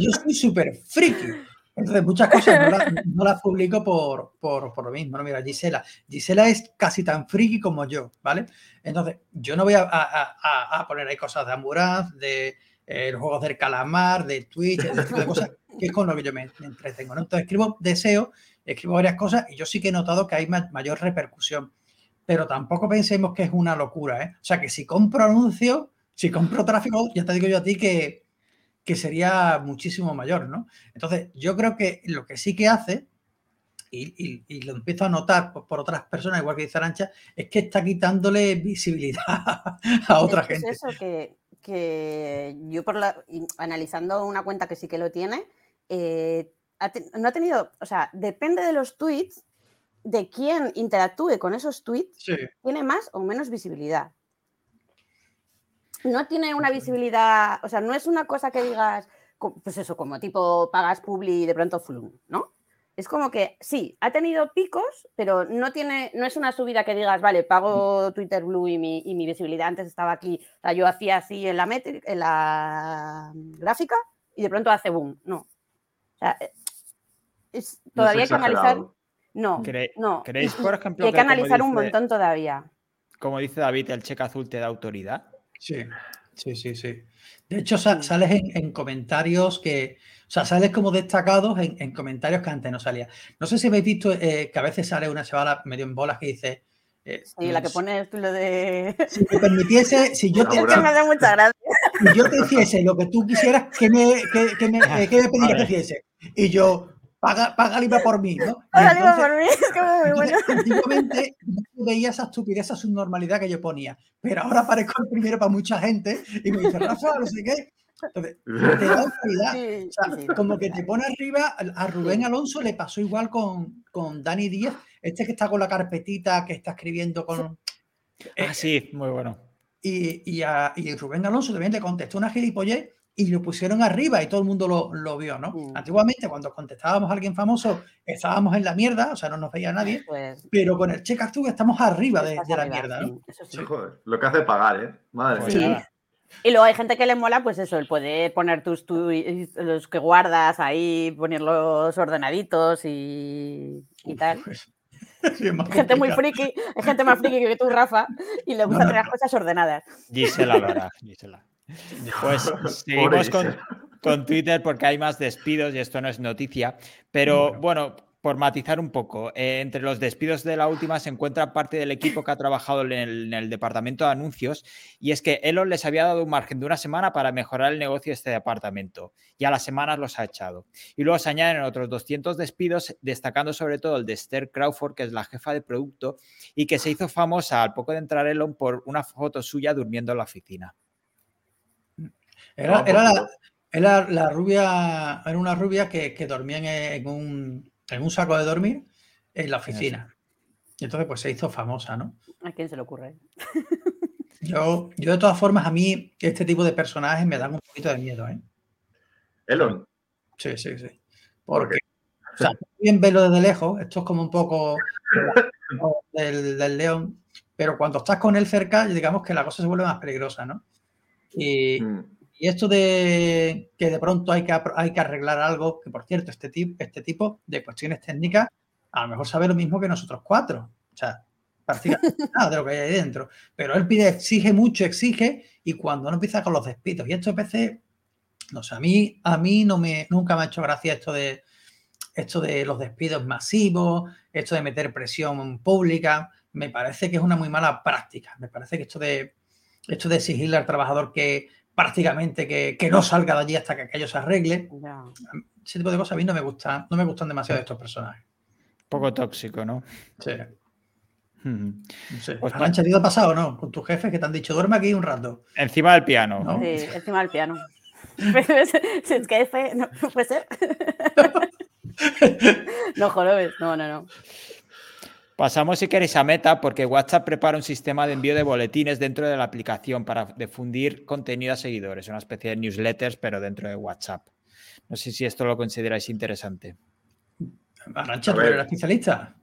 yo soy súper friki. Entonces, muchas cosas no las, no las publico por, por, por, lo mismo. ¿no? Mira, Gisela. Gisela es casi tan friki como yo, ¿vale? Entonces, yo no voy a, a, a poner ahí cosas de Amburaz, de eh, los juegos del calamar, de Twitch, tipo de cosas, que es con lo que yo me, me entretengo. ¿no? Entonces, escribo deseo escribo varias cosas y yo sí que he notado que hay mayor repercusión. Pero tampoco pensemos que es una locura, ¿eh? O sea, que si compro anuncios, si compro tráfico, ya te digo yo a ti que, que sería muchísimo mayor, ¿no? Entonces, yo creo que lo que sí que hace, y, y, lo empiezo a notar por, otras personas, igual que dice Arancha, es que está quitándole visibilidad a otra gente. Es eso que, que yo, por la, analizando una cuenta que sí que lo tiene, eh, no ha tenido, o sea, depende de los tweets, de quién interactúe con esos tweets, tiene más o menos visibilidad. No tiene una visibilidad, o sea, no es una cosa que digas, pues eso, como tipo pagas publi y de pronto flum, ¿no? Es como que sí, ha tenido picos, pero no tiene, no es una subida que digas, vale, pago Twitter Blue y mi, y mi visibilidad antes estaba aquí. O sea, yo hacía así en la, en la gráfica y de pronto hace boom. No. O sea, todavía hay que analizar. No, no. ¿Creéis, por ejemplo, hay que, analizar un montón todavía? Como dice David, el cheque azul te da autoridad. Sí, sí, sí, sí. De hecho, sales en, comentarios que, o sea, sales como destacados en, comentarios que antes no salía. No sé si habéis visto eh, que a veces sale una chavala medio en bolas que dice. Eh, sí, la que pone lo de. Si me permitiese, si yo te. me mucha gracia. y yo te hiciese lo que tú quisieras que me, que, que me, eh, que me pedieras que hiciese. Y yo, paga, paga Libre por mí, ¿no? Paga Libre entonces- por mí, es que muy bueno. Antiguamente yo veía esa estupidez, esa subnormalidad que yo ponía, pero ahora aparezco el primero para mucha gente y me dice, Rafa, no sé qué. Entonces, te da autoridad. Sí, O sea, sí, sí. como que te pone arriba, a Rubén Alonso le pasó igual con, con Dani Díaz, este que está con la carpetita, que está escribiendo con... Ah, sí, muy bueno. Y, y, a, y Rubén Alonso también le contestó una gilipollez y lo pusieron arriba y todo el mundo lo, lo vio, ¿no? Mm. Antiguamente, cuando contestábamos a alguien famoso, estábamos en la mierda, o sea, no nos veía nadie, Pues, pero con el check actu estamos arriba de, la mierda, ¿no? sí, eso sí. Sí. Joder, lo que hace pagar, ¿eh? Madre Sí. mía. Y luego hay gente que le mola, pues eso, el poder poner tus tweets, los que guardas ahí, ponerlos ordenaditos y, y tal. Pues, sí, gente muy friki, hay gente más friki que tú, Rafa, y le gusta No, no, tener las cosas ordenadas. Gisela lo hará, Gisela. Pues seguimos con, Twitter porque hay más despidos y esto no es noticia. Pero Bueno. bueno, por matizar un poco, eh, entre los despidos de la última se encuentra parte del equipo que ha trabajado en el, en el departamento de anuncios y es que Elon les había dado un margen de una semana para mejorar el negocio de este departamento y a las semanas los ha echado. Y luego se añaden otros 200 despidos, destacando sobre todo el de Esther Crawford, que es la jefa de producto y que se hizo famosa al poco de entrar Elon por una foto suya durmiendo en la oficina. Era, era por la, era la rubia, era una rubia que, que dormía en, en un, en un saco de dormir en la oficina. Y entonces pues se hizo famosa, ¿no? ¿A quién se le ocurre? Yo, yo de todas formas, a mí este tipo de personajes me dan un poquito de miedo, ¿eh? Elon. Sí, sí, sí. ¿Por Porque, o sea, bien verlo desde lejos, esto es como un poco del, del león, pero cuando estás con él cerca, digamos que la cosa se vuelve más peligrosa, ¿no? Y, Mm. Y esto de que de pronto hay que, hay que arreglar algo, que por cierto, este, tip, este tipo de cuestiones técnicas a lo mejor sabe lo mismo que nosotros cuatro. O sea, prácticamente nada de lo que hay ahí dentro. Pero él pide, exige mucho, exige, y cuando no empieza con los despidos. Y esto a veces, no sé, a mí, a mí no me, nunca me ha hecho gracia esto de, esto de los despidos masivos, esto de meter presión pública. Me parece que es una muy mala práctica. Me parece que esto de, esto de exigirle al trabajador que prácticamente que, que no salga de allí hasta que aquello se arregle, Ya. ese tipo de cosas a mí no me gustan, no me gustan demasiado estos personajes. poco tóxico, ¿no? Sí, no sé. Pues Arancha, ¿a ti te ha pasado no? Con tus jefes que te han dicho, duerme aquí un rato. Encima del piano. No. Sí, encima del piano. Si es que no no puede ser. No, jorobes, no, no, no. Pasamos, si queréis, a Meta, porque WhatsApp prepara un sistema de envío de boletines dentro de la aplicación para difundir contenido a seguidores, una especie de newsletters, pero dentro de WhatsApp. No sé si esto lo consideráis interesante. Arancha, tú eres especialista.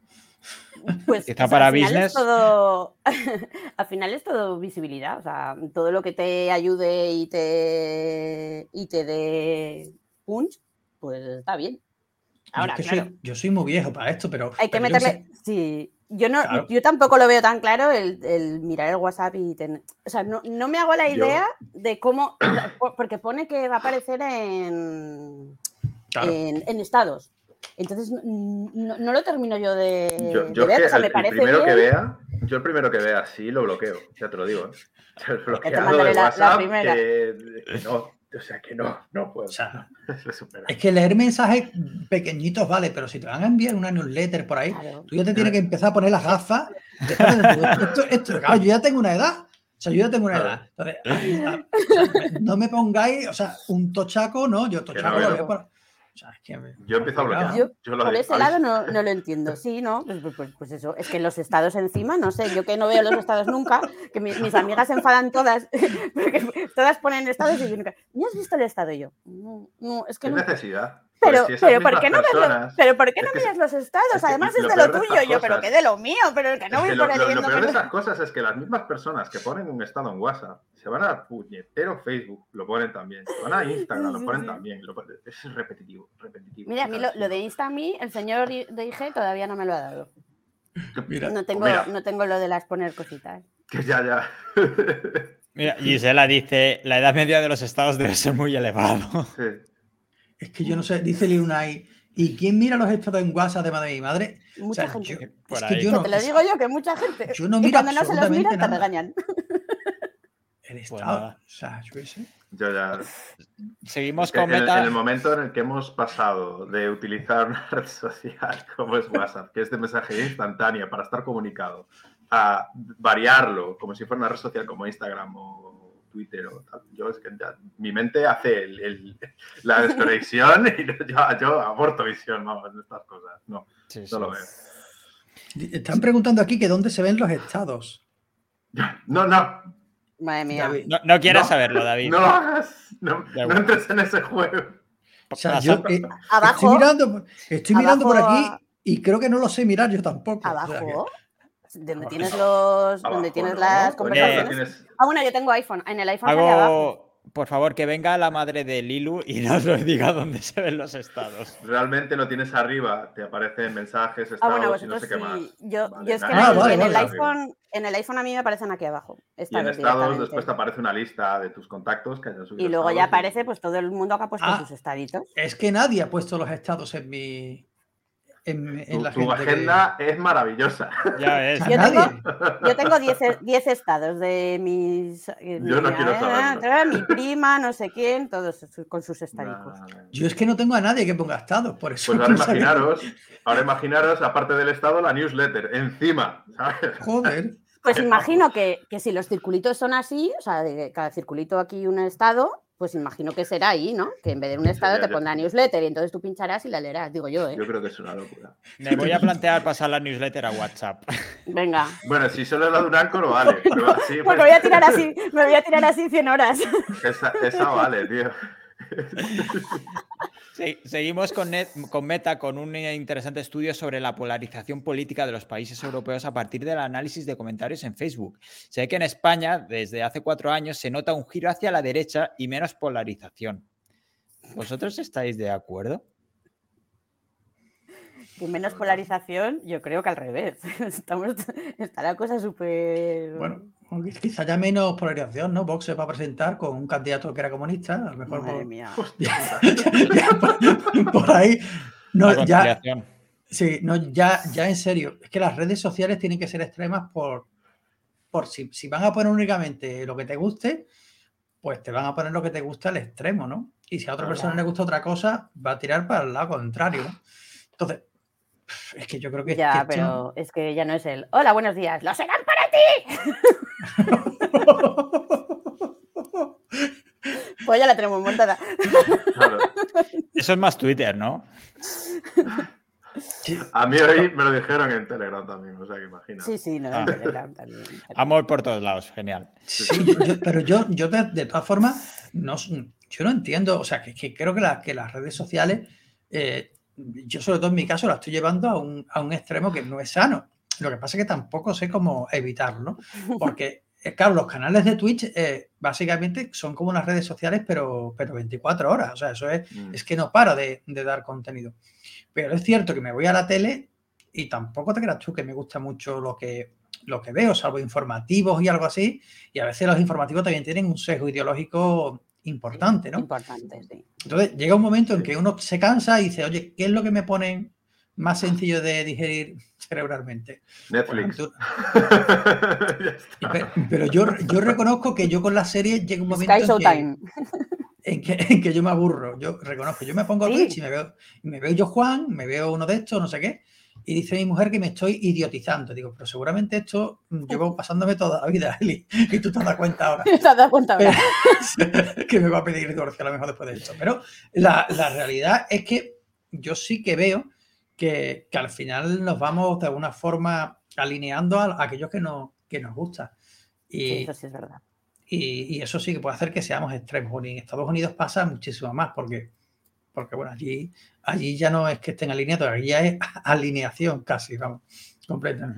Pues, Quizá o sea, para al business. Es todo, al final es todo visibilidad. O sea, todo lo que te ayude y te, y te dé punch, pues está bien. Ahora, yo, es que claro, soy, yo soy muy viejo para esto, pero. hay que yo meterle. Sí, yo no, Claro. yo tampoco lo veo tan claro el, el mirar el WhatsApp y tener. O sea, no, no me hago la Yo- idea de cómo. Porque pone que va a aparecer en, Claro. en, en estados. Entonces no, lo termino yo de, Yo, de yo es ver. que o sea, el, me el parece primero que vea, yo el primero que vea así lo bloqueo, ya te lo digo. ¿eh? El bloqueado de la- la WhatsApp primera. que, que no, o sea que no, no puedo. O sea, Es que leer mensajes pequeñitos vale, pero si te van a enviar una newsletter por ahí, Claro. tú ya te tienes que empezar a poner las gafas. de- esto, esto- claro, yo ya tengo una edad. O sea, yo ya tengo una edad. Entonces, no me pongáis, o sea, un tochaco, no, yo tochaco no, lo veo por. O sea, es que me- Yo empiezo a bloquear. Yo, Yo lo Por de- ese lado no, no lo entiendo. Sí, ¿no? Pues, pues- pues- pues eso, es que los estados encima, no sé, yo que no veo los estados nunca, que mi- mis amigas se enfadan todas, porque todas ponen estados y yo nunca, ¿ni has visto el estado? Y yo, no, no, es que ¿Qué no. necesidad? Pero, Pues si esas pero, ¿por qué no ves pero ¿por qué no miras los estados? es que Además lo es de lo de tuyo, yo, pero que de lo mío, pero el que no Es voy que por lo, ahí lo- lo peor de cosas. estas cosas es que las mismas personas que ponen un estado en WhatsApp se van a puñetero Facebook, lo ponen también. Se van a Instagram, lo ponen también. lo es repetitivo, repetitivo. Mira, a mí lo, lo de Insta a mí, el señor I- de IG todavía no me lo ha dado. Mira, No tengo, mira. no tengo lo de las poner cositas. Que ya, ya. Mira, Gisela dice, la edad media de los estados debe ser muy elevado. Sí. Es que yo no sé, dice Liunai, ¿y quién mira los estados en WhatsApp de madre y madre? O Mucha sea, gente. yo- Por es que yo no, te lo digo yo, que mucha gente. yo no y miro cuando no se los absolutamente miran, te nada. regañan. El Pues estado. nada. o sea, yo qué sé. Yo ya. Seguimos con en, Meta. en el momento en el que hemos pasado de utilizar una red social como es WhatsApp, que es de mensajería instantánea para estar comunicado, a variarlo como si fuera una red social como Instagram o Twitter o tal, yo es que ya- mi mente hace el- el- la desconexión y yo, yo aborto visión, vamos, de estas cosas. No, Sí, no sí. lo veo. Están preguntando aquí que dónde se ven los estados. No, no, Madre mía. David. No, no quieres No, saberlo, David. no lo hagas, no, entres en ese juego. O sea, yo eh, Abajo, estoy mirando, por- estoy mirando por aquí y creo que no lo sé mirar yo tampoco. o sea que- abajo, donde Abajo. tienes los, donde tienes ¿no? las conversaciones. tienes- Ah, bueno, yo tengo iPhone. En el iPhone abajo. Hago, por favor, que venga la madre de Lilu y nos lo diga dónde se ven los estados. Realmente lo tienes arriba, te aparecen mensajes, Ah, estados bueno, y no vosotros sé qué más. Yo, Vale, yo es que en, el, vale, en el vale. iPhone, en el iPhone a mí me aparecen aquí abajo. Y en Estados estados después te aparece una lista de tus contactos que hayas subido. Y luego ya estados y- aparece pues todo el mundo que ha puesto Ah. sus estaditos. Es que nadie ha puesto los estados en mi. En, en Tu, la tu gente que- agenda es maravillosa. Ya Yo tengo- Yo tengo 10 e- 10 estados de mis. eh, Yo no quiero saberlo. Mi prima, no sé quién, todos con sus estadicos. Nah, Yo es que no tengo a nadie que ponga estados, por eso. Pues ahora no sabía. imaginaros, ahora imaginaros, aparte del estado, la newsletter, encima, ¿sabes? Joder. Pues imagino que, que si los circulitos son así, o sea, de cada circulito aquí un estado, pues imagino que será ahí, ¿no? Que en vez de un estado te pondrá newsletter y entonces tú pincharás y la leerás, digo yo, ¿eh? Yo creo que es una locura. Me voy a plantear pasar la newsletter a WhatsApp. Venga. Bueno, si solo es la de un Anchor, vale. Pero así, Pues me voy a tirar así, me voy a tirar así 100 horas. esa, esa vale, tío. Sí, seguimos con, Net- con Meta con un interesante estudio sobre la polarización política de los países europeos a partir del análisis de comentarios en Facebook. Se ve que en España, desde hace cuatro años, se nota un giro hacia la derecha y menos polarización. ¿Vosotros estáis de acuerdo? Que menos polarización, yo creo que al revés. Estamos, está la cosa súper. Bueno, quizá haya menos polarización, ¿no? Vox se va a presentar con un candidato que era comunista, a lo mejor Madre por, mía. ya- ya por, por ahí. No, ya, sí, no, ya, ya en serio. Es que las redes sociales tienen que ser extremas por, por si, si van a poner únicamente lo que te guste, pues te van a poner lo que te gusta al extremo, ¿no? Y si a otra persona le gusta otra cosa, va a tirar para el lado contrario, ¿no? Entonces, es que yo creo que que Ya, esto- pero es que ya no es el. Hola, buenos días. ¡Lo serán para ti! Pues ya la tenemos montada. Claro. Eso es más Twitter, ¿no? A mí hoy me lo dijeron en Telegram también, o sea que imagina. Sí, sí, no, Ah. en Telegram también. Amor por todos lados, genial. Sí, yo- yo- pero yo, yo de, de todas formas, no, yo no entiendo, o sea, que, que creo que, la- que las redes sociales, eh, yo sobre todo en mi caso, las estoy llevando a un, a un extremo que no es sano. Lo que pasa es que tampoco sé cómo evitarlo, ¿no? Porque, claro, los canales de Twitch eh, básicamente son como unas redes sociales, pero, pero 24 horas, o sea, eso es, Mm. es que no paro de, de dar contenido. Pero es cierto que me voy a la tele y tampoco te creas tú que me gusta mucho lo que, lo que veo, salvo informativos y algo así. Y a veces los informativos también tienen un sesgo ideológico importante, ¿no? Importante, sí. Entonces llega un momento en que uno se cansa y dice, oye, ¿qué es lo que me ponen más sencillo de digerir cerebralmente? Netflix. Pero yo, yo reconozco que yo con las series llega un momento Sky en que, en que, en que yo me aburro. Yo reconozco, yo me pongo a Sí. Twitch y me veo, y me veo yo Juan, me veo uno de estos, no sé qué, y dice mi mujer que me estoy idiotizando. Digo, pero seguramente esto mm, llevo pasándome toda la vida, Eli, y tú te has dado cuenta ahora. ¿Te has dado cuenta ahora? Pero- que me va a pedir divorcio a lo mejor después de esto. Pero la, la realidad es que yo sí que veo que, que al final nos vamos de alguna forma alineando a, a aquellos que, no, que nos gusta. Sí, Y, eso sí es verdad. y, y eso sí que puede hacer que seamos extremos. Y en Estados Unidos pasa muchísimo más porque, porque bueno, allí, allí ya no es que estén alineados, allí ya es alineación casi, vamos, completa.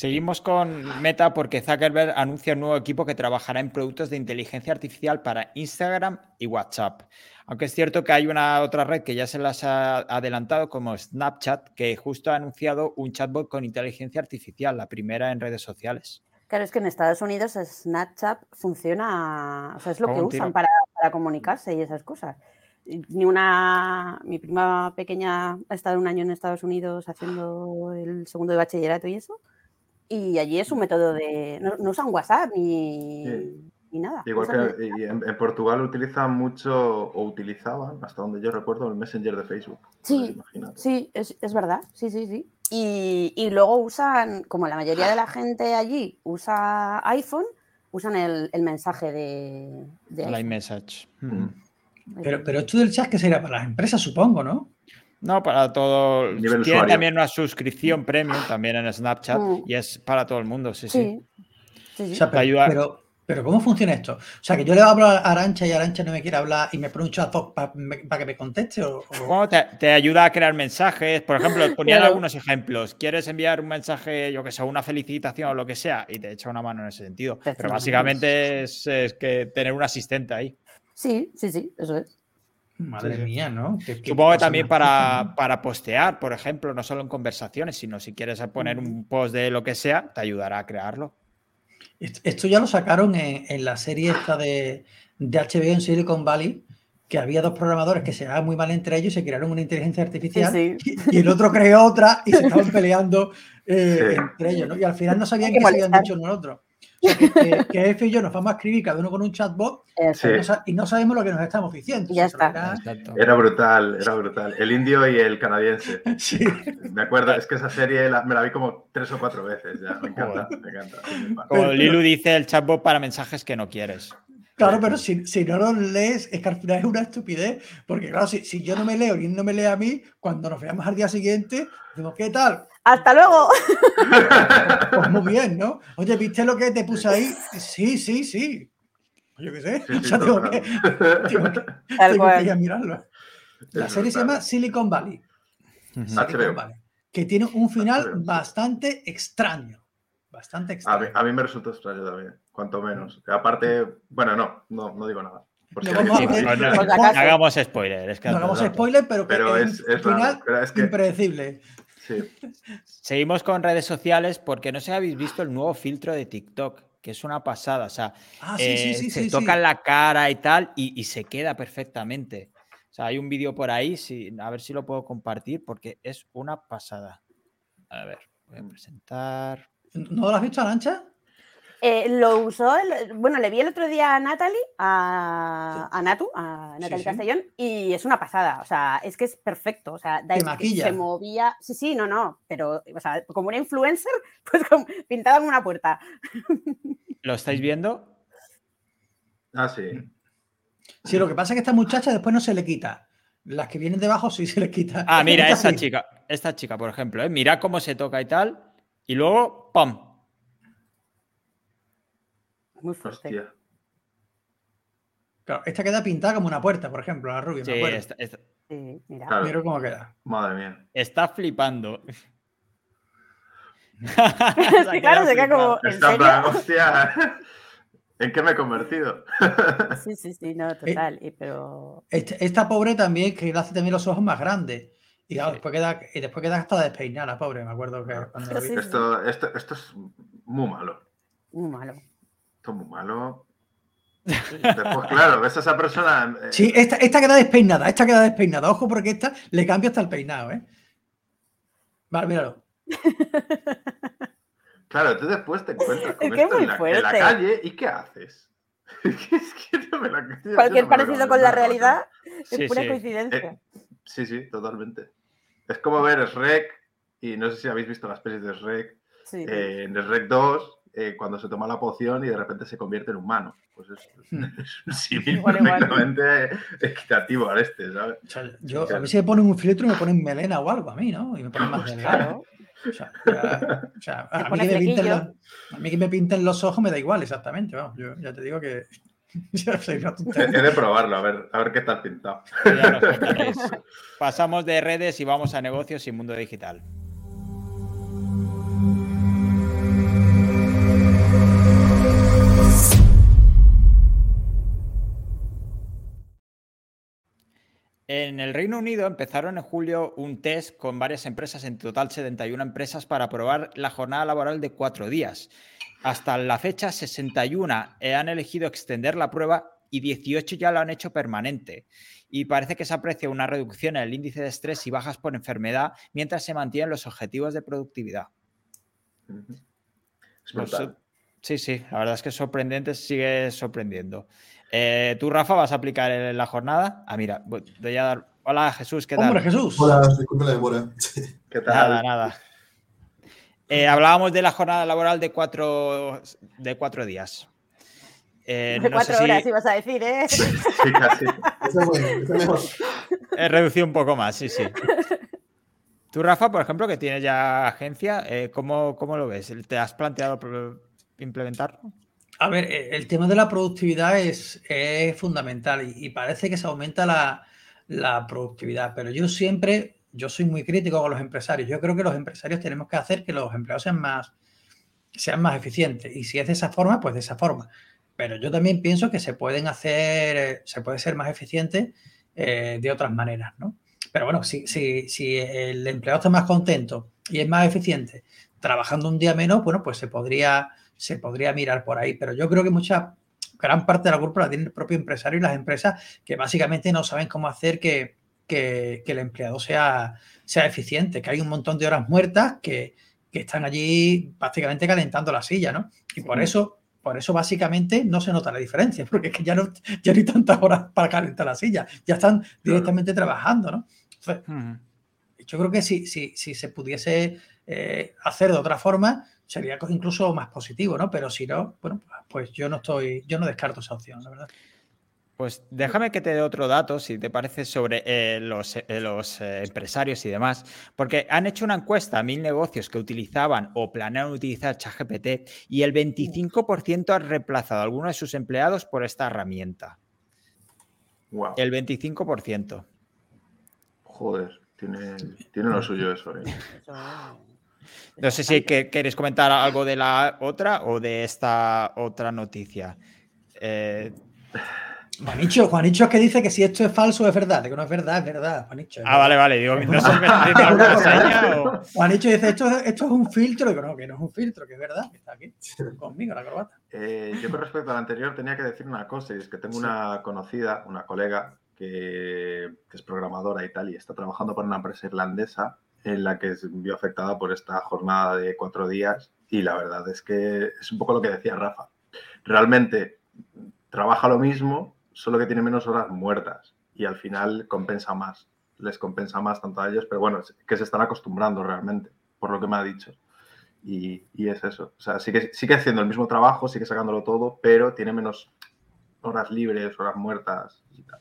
Seguimos con Meta porque Zuckerberg anuncia un nuevo equipo que trabajará en productos de inteligencia artificial para Instagram y WhatsApp. Aunque es cierto que hay una otra red que ya se las ha adelantado, como Snapchat, que justo ha anunciado un chatbot con inteligencia artificial, la primera en redes sociales. Claro, es que en Estados Unidos Snapchat funciona, o sea, es lo que usan para, para comunicarse y esas cosas. Ni una, mi prima pequeña ha estado un año en Estados Unidos haciendo el segundo de bachillerato y eso, y allí es un método de. No, no usan WhatsApp ni, Sí. Ni nada. Igual que y en, en Portugal utilizan mucho, o utilizaban, hasta donde yo recuerdo, el Messenger de Facebook. Sí. Sí, es, es verdad, sí, sí, sí. Y, y luego usan, como la mayoría de la gente allí usa iPhone, usan el, el mensaje de, de iPhone. iMessage. Mm. Pero, pero esto del chat que sería para las empresas, supongo, ¿no? No, para todo. Nivel Tiene usuario. también una suscripción premium también en Snapchat Mm. y es para todo el mundo, sí, sí. Sí, sí, sí. O sea, Te pero, ayuda- pero, pero ¿cómo funciona esto? O sea, que yo le hablo a Arancha y Arancha no me quiere hablar y me pone un chat para que me conteste. O, o- Bueno, te, te ayuda a crear mensajes. Por ejemplo, ponían Claro. algunos ejemplos. ¿Quieres enviar un mensaje, yo que sé, una felicitación o lo que sea? Y te echa una mano en ese sentido. Pero básicamente es, es que tener un asistente ahí. sí, sí, sí, eso es. Madre sí, mía, ¿no? Qué- qué Supongo que también para, para postear, por ejemplo, no solo en conversaciones, sino si quieres poner un post de lo que sea, te ayudará a crearlo. Esto, ya lo sacaron en, en la serie esta de, de HBO en Silicon Valley, que había dos programadores que se llevaban muy mal entre ellos y se crearon una inteligencia artificial Sí, y, y el otro creó otra y se estaban peleando eh, Sí. entre ellos, ¿no? Y al final no sabían qué se habían dicho uno al otro. O sea, que, que, que Efe y yo nos vamos a escribir cada uno con un chatbot. Sí. y no sa- y no sabemos lo que nos estamos diciendo. Ya está. Era brutal, era brutal. El indio y el canadiense. Sí. Me acuerdo, es que esa serie la- me la vi como tres o cuatro veces ya. Me encanta, me encanta. Como Lilu dice, el chatbot para mensajes que no quieres. Claro, pero si, si no los lees, es que al final es una estupidez. Porque, claro, si, si yo no me leo y él no me lee a mí, cuando nos veamos al día siguiente, decimos, ¿qué tal? ¡Hasta luego! Pues muy bien, ¿no? Oye, ¿viste lo que te puse ahí? Sí, sí, sí. Yo qué sé. Sí, sí, o sea, tengo que, tengo que- tengo ir a mirarlo. La Es serie se llama Silicon Valley. Silicon. Valley, que tiene un final HBO, bastante extraño. Bastante A mí, extraño. a mí me resultó extraño también, cuanto menos. Aparte, bueno, no, no, no digo nada. Por si No pues hagamos spoiler. Es que no hagamos exacto. spoiler, pero, que Pero es, es, final pero es que impredecible. Sí. Seguimos con redes sociales porque no sé si habéis visto el nuevo filtro de TikTok, que es una pasada. O sea, Ah, sí, sí, eh, sí, se sí, toca sí. la cara y tal y, y se queda perfectamente. O sea, hay un vídeo por ahí, si, a ver si lo puedo compartir porque es una pasada. A ver, voy a presentar. ¿No lo has visto, Arancha? Eh, lo usó, el- bueno, le vi el otro día a Natalie, a, a Natu, a Natalie sí. Castellón, y es una pasada, o sea, es que es perfecto, o sea, da- se movía, sí, sí, no, no, pero, o sea, como una influencer, pues como, pintada en una puerta. ¿Lo estáis viendo? Ah, sí. Sí, lo que pasa es que esta muchacha después no se le quita. Las que vienen debajo sí se les quita. Ah, mira, Esta chica, esta chica, por ejemplo, ¿eh? mira cómo se toca y tal, y luego, ¡pum! Muy fuerte. Hostia. Claro, esta queda pintada como una puerta, por ejemplo, la rubia. Sí, me está- Sí, mira. Claro. Mira cómo queda. Madre mía. está flipando. Claro, se queda como- ¿En Está serio? plan, hostia. ¿En qué me he convertido? Sí, sí, sí, no, total, y- pero... Este- esta pobre también, que le hace también los ojos más grandes. Y, claro, Sí. después queda, y después queda hasta despeinada, la pobre, me acuerdo que cuando lo vi. Esto, esto, esto es muy malo. Muy malo. Esto es muy malo. Después, claro, ves a esa persona. eh, Sí, esta, esta queda despeinada, esta queda despeinada. Ojo, porque esta le cambia hasta el peinado, ¿eh? Vale, míralo. Claro, tú después te encuentras con Es que es esto muy en, la, en la calle y ¿qué haces? es que no me la- Cualquier no me la parecido con la realidad Sí, es pura sí. coincidencia. Eh, Sí, sí, totalmente. Es como ver Shrek, y no sé si habéis visto las pelis de Shrek, Sí. eh, en Shrek 2, eh, cuando se toma la poción y de repente se convierte en humano. Pues es, es un símil Igual, igual. perfectamente equitativo al este, ¿sabes? O sea, yo, a mí si me ponen un filtro me ponen melena o algo a mí, ¿no? Y me ponen más delgado. O sea, ya- o sea, a, mí que me pinten los, a mí que me pinten los ojos me da igual, exactamente. Vamos, yo ya te digo que He, de probarlo, a ver, a ver qué tal pintado. Pasamos de redes y vamos a negocios y mundo digital. En el Reino Unido empezaron en julio un test con varias empresas, en total 71 empresas, para probar la jornada laboral de cuatro días. Hasta la fecha, 61 han elegido extender la prueba y 18 ya lo han hecho permanente. Y parece que se aprecia una reducción en el índice de estrés y bajas por enfermedad mientras se mantienen los objetivos de productividad. Pues, sí, sí, la verdad es que es sorprendente, sigue sorprendiendo. Eh, ¿Tú, Rafa, vas a aplicar la jornada? Ah, mira, voy a dar. Hola, Jesús, ¿qué tal? Hombre, Jesús. Hola, disculpe la demora. ¿Qué tal? Nada, nada. Eh, hablábamos de la jornada laboral de cuatro, de cuatro días. Eh, De no sé cuatro si- horas ibas a decir, ¿eh? Sí, casi. Es es mejor. He reducido un poco más, sí, sí. Tú, Rafa, por ejemplo, que tienes ya agencia, eh, ¿cómo, cómo lo ves? ¿Te has planteado implementarlo? A ver, eh, el tema de la productividad es, fundamental y, parece que se aumenta la, productividad, pero yo siempre, yo soy muy crítico con los empresarios. Yo creo que los empresarios tenemos que hacer que los empleados sean más, sean más eficientes y si es de esa forma, pues de esa forma. Pero yo también pienso que se pueden hacer, eh, se puede ser más eficiente eh, de otras maneras, ¿no? Pero bueno, si el empleado está más contento y es más eficiente trabajando un día menos, bueno, pues se podría, se podría mirar por ahí. Pero yo creo que mucha, gran parte de la culpa la tiene el propio empresario y las empresas que básicamente no saben cómo hacer que, que- que el empleado sea, sea eficiente, que hay un montón de horas muertas que, que están allí prácticamente calentando la silla, ¿no? Y por eso, por eso básicamente no se nota la diferencia, porque es que ya no, ya no hay tantas horas para calentar la silla, ya están directamente trabajando, ¿no? Entonces, yo creo que si, si, si se pudiese eh, hacer de otra forma, sería incluso más positivo, ¿no? Pero si no, bueno, pues yo no estoy, yo no descarto esa opción, la verdad. Pues déjame que te dé otro dato, si te parece, sobre eh, los, eh, los, eh, empresarios y demás, porque han hecho una encuesta a mil negocios que utilizaban o planean utilizar ChatGPT y el 25% han reemplazado a alguno de sus empleados por esta herramienta. Wow. El 25%. Joder, tiene, tiene lo suyo eso. No sé si que- queréis comentar algo de la otra o de esta otra noticia. Eh, Juanicho, Juanicho es que dice que si esto es falso es verdad, que no es verdad, es verdad, Juanicho. es ah, vale, vale. Digo, no sé si me o- Juanicho dice, esto, es- esto es un filtro, y digo, no, que no es un filtro, que es verdad, que está aquí conmigo la corbata. Eh, yo con respecto al anterior tenía que decir una cosa, y es que tengo una conocida, una colega, que, que es programadora y tal, y está trabajando para una empresa irlandesa en la que se vio afectada por esta jornada de cuatro días, y la verdad es que es un poco lo que decía Rafa. Realmente trabaja lo mismo, solo que tiene menos horas muertas, y al final compensa más, les compensa más tanto a ellos, pero bueno, es que se están acostumbrando realmente, por lo que me ha dicho. Y, y es eso. O sea, sigue, sigue haciendo el mismo trabajo, sigue sacándolo todo, pero tiene menos horas libres, horas muertas y tal.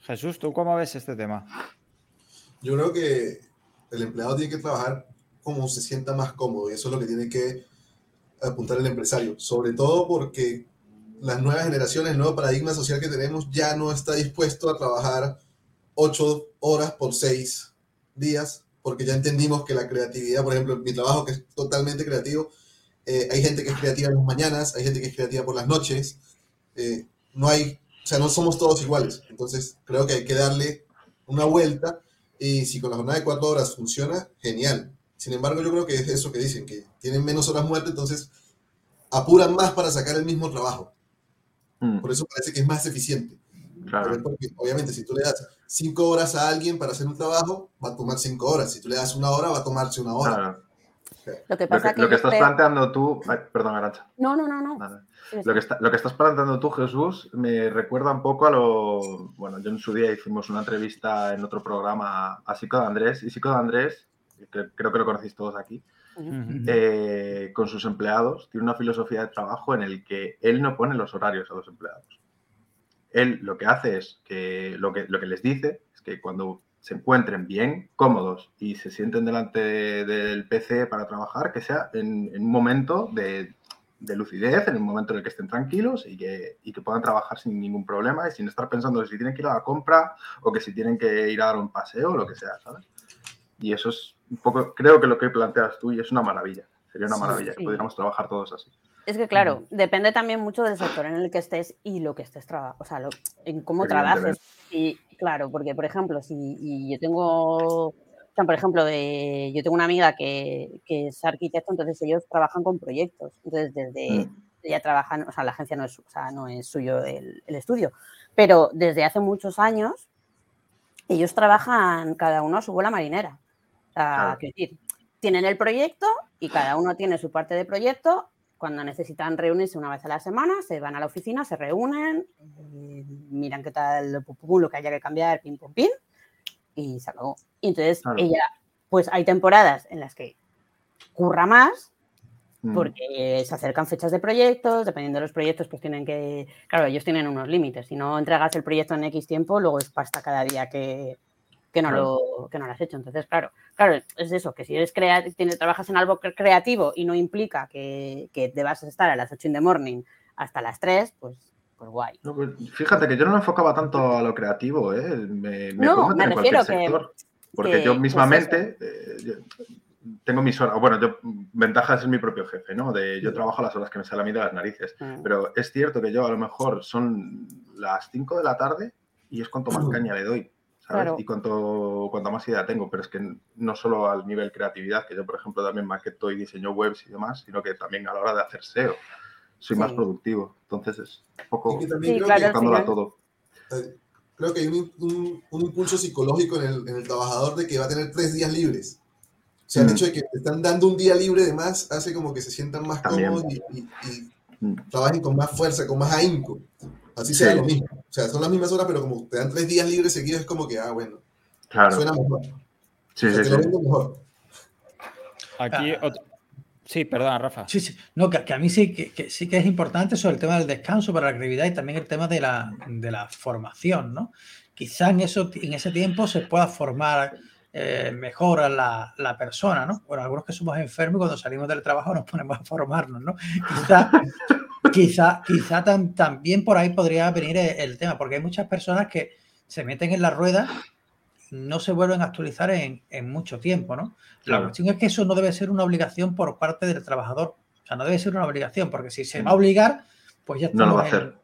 Jesús, ¿tú cómo ves este tema? Yo creo que el empleado tiene que trabajar como se sienta más cómodo y eso es lo que tiene que apuntar el empresario, sobre todo porque las nuevas generaciones, el nuevo paradigma social que tenemos ya no está dispuesto a trabajar ocho horas por seis días, porque ya entendimos que la creatividad, por ejemplo, mi trabajo que es totalmente creativo, eh, hay gente que es creativa en las mañanas, hay gente que es creativa por las noches, eh, no hay, o sea, no somos todos iguales, entonces creo que hay que darle una vuelta y si con la jornada de cuatro horas funciona, genial. Sin embargo, yo creo que es eso que dicen, que tienen menos horas muertas, entonces apuran más para sacar el mismo trabajo. Mm, Por eso parece que es más eficiente. Es claro. porque, obviamente, si tú le das cinco horas a alguien para hacer un trabajo, va a tomar cinco horas. Si tú le das una hora, va a tomarse una hora. claro. Lo que Lo pasa que, lo que estás creo- planteando tú. ay, perdón, Arancha. No, no, no, no. nada. Lo que, está- lo que estás planteando tú, Jesús, me recuerda un poco a lo. Bueno, yo en su día hicimos una entrevista en otro programa a Sico de Andrés, y Sico de Andrés, que creo que lo conocéis todos aquí, eh, con sus empleados, tiene una filosofía de trabajo en el que él no pone los horarios a los empleados. Él lo que hace es que lo que, lo que les dice es que cuando se encuentren bien, cómodos y se sienten delante de- del PC para trabajar, que sea en, en un momento de, de lucidez, en un momento en el que estén tranquilos y que, y que puedan trabajar sin ningún problema y sin estar pensando si tienen que ir a la compra o que si tienen que ir a dar un paseo o lo que sea, ¿sabes? Y eso es un poco, creo que lo que planteas tú y es una maravilla. Sería una Sí, maravilla sí. que pudiéramos trabajar todos así. Es que, claro, depende también mucho del sector en el que estés y lo que estés trabajando, o sea, lo- en cómo trabajes. Y claro, porque, por ejemplo, si y yo tengo, sea, por ejemplo, de, yo tengo una amiga que, que es arquitecto, entonces ellos trabajan con proyectos. Entonces, desde, Mm. ya trabajan, o sea, la agencia no es, o sea, no es suyo el, el estudio, pero desde hace muchos años ellos trabajan cada uno a su bola marinera. O sea, Claro. quiero decir, tienen el proyecto y cada uno tiene su parte de proyecto. Cuando necesitan reunirse una vez a la semana, se van a la oficina, se reúnen, eh, miran qué tal lo que haya que cambiar, pim, pum, pim, y se acabó. Y entonces ella, pues hay temporadas en las que curra más, mm. porque se acercan fechas de proyectos, dependiendo de los proyectos, pues tienen que, claro, ellos tienen unos límites. Si no entregas el proyecto en X tiempo, luego es pasta cada día que, que no, lo, que no lo has hecho. Entonces, claro, claro, es eso, que si eres tienes, trabajas en algo creativo y no implica que, que debas estar a las 8 in the morning hasta las 3, pues, pues guay. Pues, fíjate que yo no me enfocaba tanto a lo creativo, ¿eh? Me, no, me refiero que, porque yo pues mismamente eh, tengo mis horas, bueno, yo, ventaja de ser mi propio jefe, ¿no? De yo trabajo las horas que me salen a mí de las narices, mm. pero es cierto que yo a lo mejor son las 5 de la tarde y es cuanto más caña le doy. Y cuanto, cuanto más idea tengo, pero es que no solo al nivel creatividad, que yo, por ejemplo, también maqueto y diseño webs y demás, sino que también a la hora de hacer SEO soy más productivo. Entonces es un poco sí, claro, todo. Creo que hay un, un, impulso psicológico en el, en el, trabajador de que va a tener tres días libres. O sea, el mm. hecho de que te están dando un día libre de más hace como que se sientan más cómodos y, y, mm. trabajen con más fuerza, con más ahínco. Así sea lo mismo. O sea, son las mismas horas, pero como te dan tres días libres seguidos, es como que, ah, bueno. Claro. Suena mejor. Sí, sí, sí. mejor. Aquí, ah. Sí, perdona, Rafa. Sí, sí. No, que, a mí sí que, sí que es importante sobre el tema del descanso para la actividad y también el tema de la, de la formación, ¿no? Quizá en, eso, en ese tiempo se pueda formar eh, mejor a la, la, persona, ¿no? Bueno, algunos que somos enfermos cuando salimos del trabajo nos ponemos a formarnos, ¿no? Quizá quizá, quizá también por ahí podría venir el, tema, porque hay muchas personas que se meten en la rueda no se vuelven a actualizar en, mucho tiempo, ¿no? La cuestión es que eso no debe ser una obligación por parte del trabajador. O sea, no debe ser una obligación, porque si se va a obligar, pues ya estamos, en,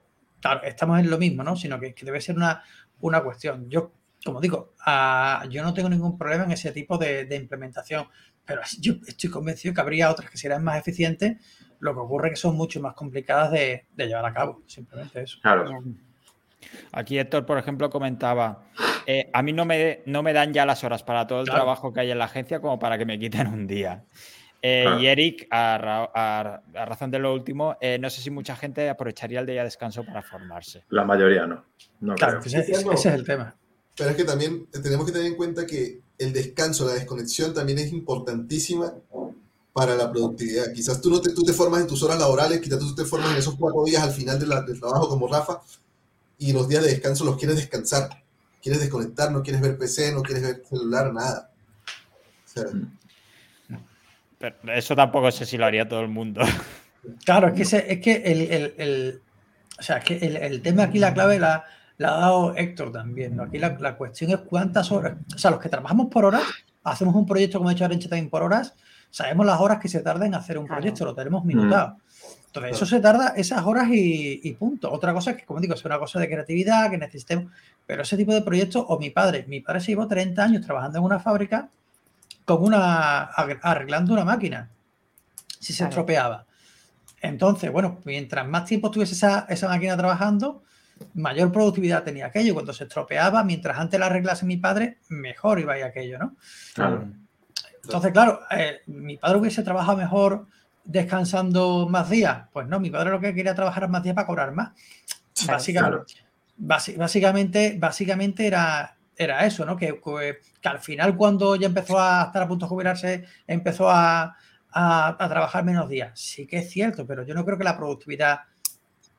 estamos en lo mismo, ¿no? Sino que, debe ser una, una cuestión. Yo, como digo, ah, yo no tengo ningún problema en ese tipo de, de implementación, pero yo estoy convencido que habría otras que serían más eficientes lo que ocurre es que son mucho más complicadas de, llevar a cabo, simplemente eso. Aquí Héctor, por ejemplo, comentaba, eh, a mí no me, no me dan ya las horas para todo el trabajo que hay en la agencia como para que me quiten un día. Eh, y Eric, a, razón de lo último, eh, no sé si mucha gente aprovecharía el día de descanso para formarse. La mayoría no. claro, ese, es el tema. Pero es que también tenemos que tener en cuenta que el descanso, la desconexión también es importantísima para la productividad. Quizás tú, no te, tú te formas en tus horas laborales, quizás tú te formas en esos cuatro días al final de del trabajo como Rafa, y los días de descanso los quieres descansar. Quieres desconectar, no quieres ver PC, no quieres ver celular, nada. eso tampoco sé si lo haría todo el mundo. Claro, es que, es que el, el, o sea, que el, tema aquí, la clave la, la ha dado Héctor también. ¿no? Aquí la, la, cuestión es cuántas horas. O sea, los que trabajamos por horas, hacemos un proyecto como ha hecho Arenche también por horas, sabemos las horas que se tarda en hacer un proyecto, lo tenemos minutado. Entonces, eso se tarda esas horas y, punto. Otra cosa es que, como digo, es una cosa de creatividad que necesitemos. Pero ese tipo de proyectos, o mi padre, mi padre se llevó 30 años trabajando en una fábrica con una, arreglando una máquina, si se estropeaba. Entonces, bueno, mientras más tiempo tuviese esa, esa máquina trabajando, mayor productividad tenía aquello. Cuando se estropeaba, mientras antes la arreglase mi padre, mejor iba a ir aquello, ¿no? Claro. Entonces, claro, eh, mi padre hubiese trabajado mejor descansando más días. Pues no, mi padre lo que quería trabajar más días para cobrar más. Básicamente, básicamente, básicamente era, era eso, ¿no? Que, al final, cuando ya empezó a estar a punto de jubilarse, empezó a, trabajar menos días. Sí que es cierto, pero yo no creo que la productividad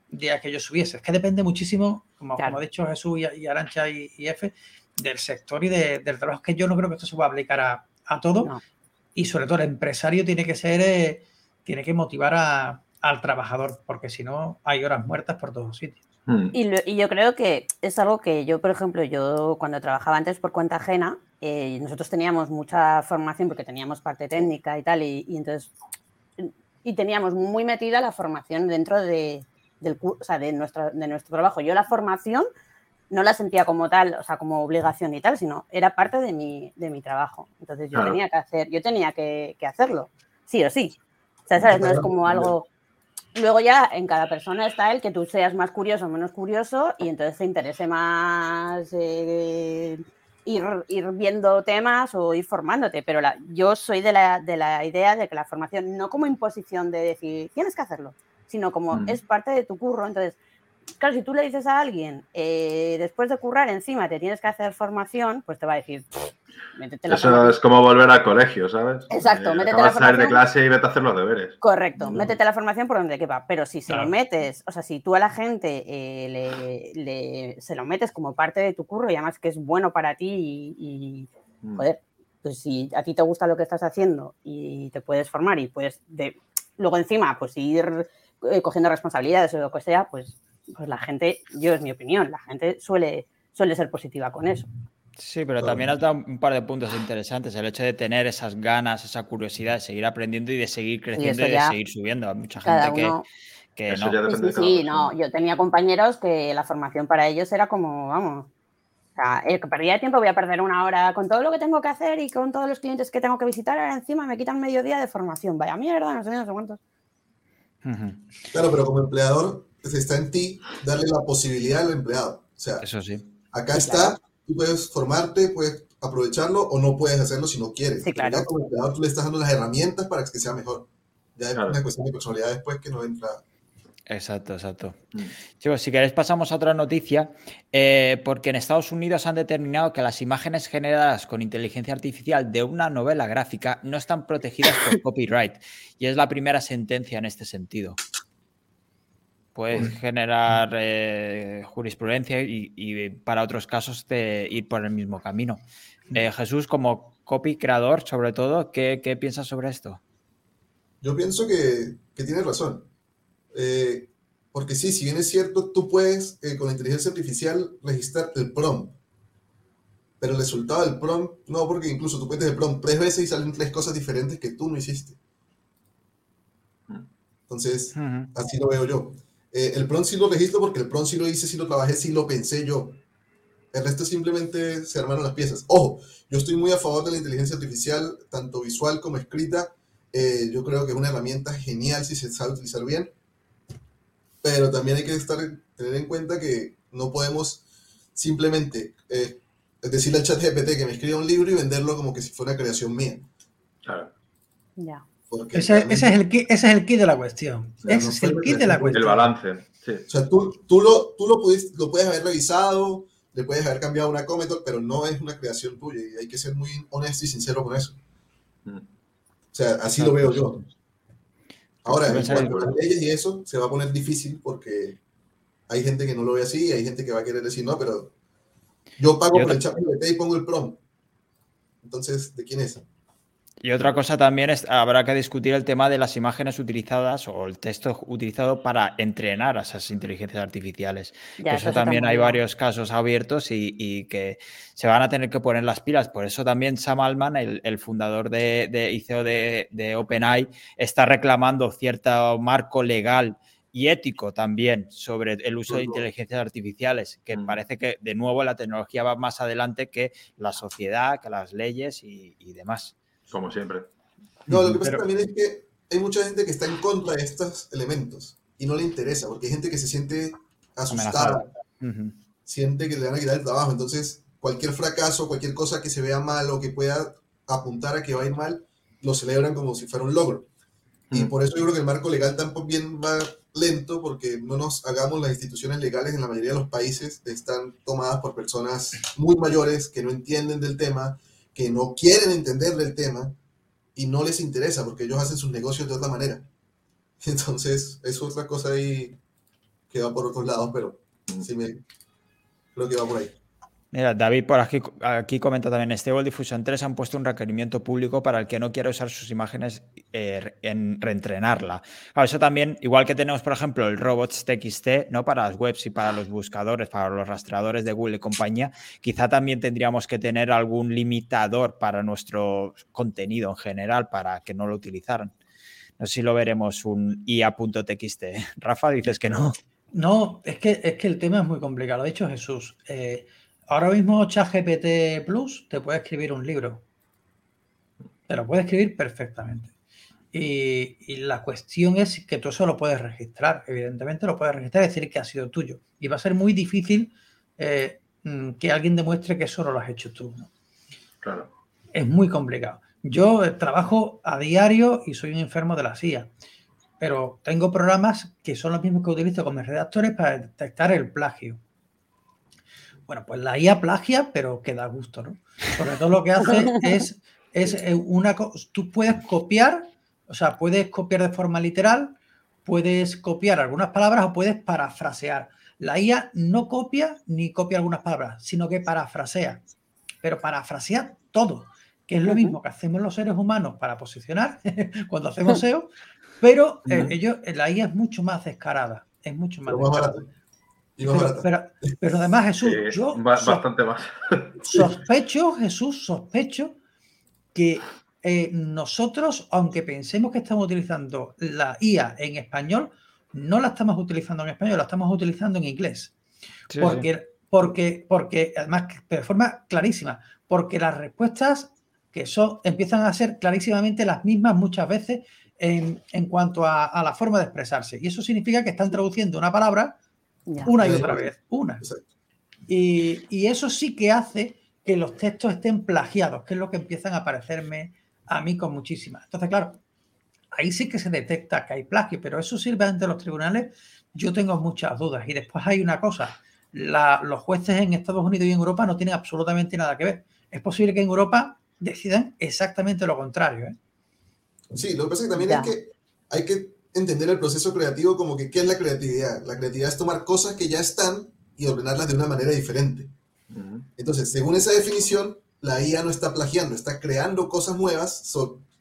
de aquello subiese. Es que depende muchísimo, como, como ha dicho Jesús y, Arancha y, F, del sector y del trabajo. que yo no creo que esto se pueda aplicar a, a todo. Y sobre todo el empresario tiene que ser, eh, tiene que motivar al trabajador, porque si no hay horas muertas por todos sitios. Hmm. Y, yo creo que es algo que yo, por ejemplo, yo cuando trabajaba antes por cuenta ajena, eh, nosotros teníamos mucha formación porque teníamos parte técnica y tal, y, entonces, y teníamos muy metida la formación dentro de, del, o sea, de, nuestro, de nuestro trabajo. Yo la formación no la sentía como tal, o sea, como obligación y tal, sino era parte de mi, de mi trabajo. Entonces yo tenía que hacer, yo tenía que, hacerlo, sí o sí. O sea, ¿sabes? No es como algo... Luego ya en cada persona está el que tú seas más curioso o menos curioso y entonces te interese más, eh, ir, ir viendo temas o ir formándote, pero la, yo soy de la, de la idea de que la formación no como imposición de decir tienes que hacerlo, sino como Mm. es parte de tu curro. Entonces, claro, si tú le dices a alguien, eh, después de currar encima te tienes que hacer formación, pues te va a decir, métete la Eso formación. es como volver al colegio, ¿sabes? Exacto, Eh, métete la de salir de formación. clase y vete a hacer los deberes. Correcto, métete la formación por donde quepa, pero si se Claro. lo metes, o sea, si tú a la gente eh, le, le- se lo metes como parte de tu curro y además que es bueno para ti y, y, Mm. joder, pues si a ti te gusta lo que estás haciendo y te puedes formar y puedes de, luego encima pues ir eh, cogiendo responsabilidades o lo que sea, pues, pues la gente, yo es mi opinión, la gente suele, suele ser positiva con eso. Sí, pero también has dado un par de puntos interesantes. El hecho de tener esas ganas, esa curiosidad de seguir aprendiendo y de seguir creciendo y, de seguir subiendo. Hay mucha gente que, uno, que Eso no. ya Sí, depende sí, sí, no. Yo tenía compañeros que la formación para ellos era como, vamos, o sea, el que perdía tiempo voy a perder una hora con todo lo que tengo que hacer y con todos los clientes que tengo que visitar, ahora encima me quitan medio día de formación. Vaya mierda, no sé, no sé cuántos. Claro, pero como empleador, pues, está en ti darle la posibilidad al empleado. O sea, Eso sí. acá Sí, está, claro. Tú puedes formarte, puedes aprovecharlo o no puedes hacerlo si no quieres. Sí, claro. ya como empleador tú le estás dando las herramientas para que sea mejor. Ya es Claro. una cuestión de personalidad después que no entra. Exacto, exacto. Mm. Chicos, si queréis pasamos a otra noticia, eh, porque en Estados Unidos han determinado que las imágenes generadas con inteligencia artificial de una novela gráfica no están protegidas por copyright y es la primera sentencia en este sentido. Puede generar eh, jurisprudencia y, y para otros casos de ir por el mismo camino. Eh, Jesús, como copy creador, sobre todo, ¿qué, qué piensas sobre esto? Yo pienso que, que tienes razón. Eh, porque sí, si bien es cierto, tú puedes eh, con la inteligencia artificial registrar el prompt. Pero el resultado del prompt, no, porque incluso tú metes el prompt tres veces y salen tres cosas diferentes que tú no hiciste. Entonces, así lo veo yo. Eh, el prompt sí lo registro porque el prompt sí lo hice, sí lo trabajé, sí lo pensé yo. El resto simplemente se armaron las piezas. Ojo, yo estoy muy a favor de la inteligencia artificial, tanto visual como escrita. Eh, yo creo que es una herramienta genial si se sabe utilizar bien. Pero también hay que estar, tener en cuenta que no podemos simplemente eh, decirle al chat GPT que me escriba un libro y venderlo como que si fuera creación mía. Claro. Ya. Porque Ese, realmente- ese es el kit, ese es el kit de la cuestión. O sea, Ese no es el kit de la cuestión. El balance, sí. O sea, tú, tú, lo, tú lo, pudiste- lo puedes haber revisado, le puedes haber cambiado una comment, pero no es una creación tuya y hay que ser muy honesto y sincero con eso. Mm. O sea, así lo veo yo. Ahora, en cuanto a las leyes y eso, se va a poner difícil porque hay gente que no lo ve así y hay gente que va a querer decir, no, pero yo pago Y por otra- el chat GPT y pongo el prompt. Entonces, ¿de quién es? Y otra cosa también es, habrá que discutir el tema de las imágenes utilizadas o el texto utilizado para entrenar a esas inteligencias artificiales. Ya, eso también hay bien. varios casos abiertos y, y que se van a tener que poner las pilas. Por eso también Sam Altman, el, el fundador de, de y CEO de, de OpenAI, está reclamando cierto marco legal y ético también sobre el uso de inteligencias artificiales, que parece que de nuevo la tecnología va más adelante que la sociedad, que las leyes y, y demás. Como siempre. No, lo que pasa pero- también es que hay mucha gente que está en contra de estos elementos y no le interesa, porque hay gente que se siente asustada, siente que le van a quitar el trabajo. Entonces, cualquier fracaso, cualquier cosa que se vea mal o que pueda apuntar a que va a ir mal, lo celebran como si fuera un logro. Y por eso yo creo que el marco legal también va lento, porque no nos hagamos las instituciones legales en la mayoría de los países están tomadas por personas muy mayores que no entienden del tema, que no quieren entender del tema y no les interesa porque ellos hacen sus negocios de otra manera. Entonces, es otra cosa ahí que va por otros lados, pero sí me creo que va por ahí. Mira, David por aquí, aquí comenta también, Stable Diffusion 3 han puesto un requerimiento público para el que no quiera usar sus imágenes eh, en reentrenarla. Claro, eso también, igual que tenemos, por ejemplo, el robots TXT, ¿no? Para las webs y para los buscadores, para los rastreadores de Google y compañía, quizá también tendríamos que tener algún limitador para nuestro contenido en general, para que no lo utilizaran. No sé si lo veremos un IA.txt. Rafa, dices que no. No, es que, es que el tema es muy complicado. Ha dicho Jesús. Eh, ahora mismo ChatGPT Plus te puede escribir un libro. Te lo puede escribir perfectamente. Y, y la cuestión es que tú eso lo puedes registrar. Evidentemente lo puedes registrar y decir que ha sido tuyo. Y va a ser muy difícil eh, mm, que alguien demuestre que eso no lo has hecho tú. ¿no? Claro. Es muy complicado. Yo eh, trabajo a diario y soy un enfermo de la CIA, pero tengo programas que son los mismos que utilizo con mis redactores para detectar el plagio. Bueno, pues la IA plagia, pero que da gusto, ¿no? Porque todo lo que hace es, es eh, una cosa, tú puedes copiar, o sea, puedes copiar de forma literal, puedes copiar algunas palabras o puedes parafrasear. La IA no copia ni copia algunas palabras, sino que parafrasea, pero parafrasea todo, que es lo mismo que hacemos los seres humanos para posicionar cuando hacemos SEO, pero eh, ellos, la IA es mucho más descarada, es mucho más Pero más descarada. Barato. Y más Pero, barata. pero- pero además, Jesús, Sí, yo bastante más. sospecho, Jesús, sospecho que eh, nosotros, aunque pensemos que estamos utilizando la IA en español, no la estamos utilizando en español, la estamos utilizando en inglés. Sí, sí. porque, porque, porque, además, de forma clarísima, porque las respuestas que son, empiezan a ser clarísimamente las mismas muchas veces en, en cuanto a, a la forma de expresarse. Y eso significa que están traduciendo una palabra Ya. una y otra vez, una. Y, y eso sí que hace que los textos estén plagiados, que es lo que empiezan a parecerme a mí con muchísimas. Entonces, claro, ahí sí que se detecta que hay plagio, pero eso sirve ante los tribunales. Yo tengo muchas dudas. Y después hay una cosa, la- los jueces en Estados Unidos y en Europa no tienen absolutamente nada que ver. Es posible que en Europa decidan exactamente lo contrario. ¿eh? Sí, lo que pasa es que también Ya. es que hay que entender el proceso creativo como que, ¿qué es la creatividad? La creatividad es tomar cosas que ya están y ordenarlas de una manera diferente. Entonces, según esa definición, la IA no está plagiando, está creando cosas nuevas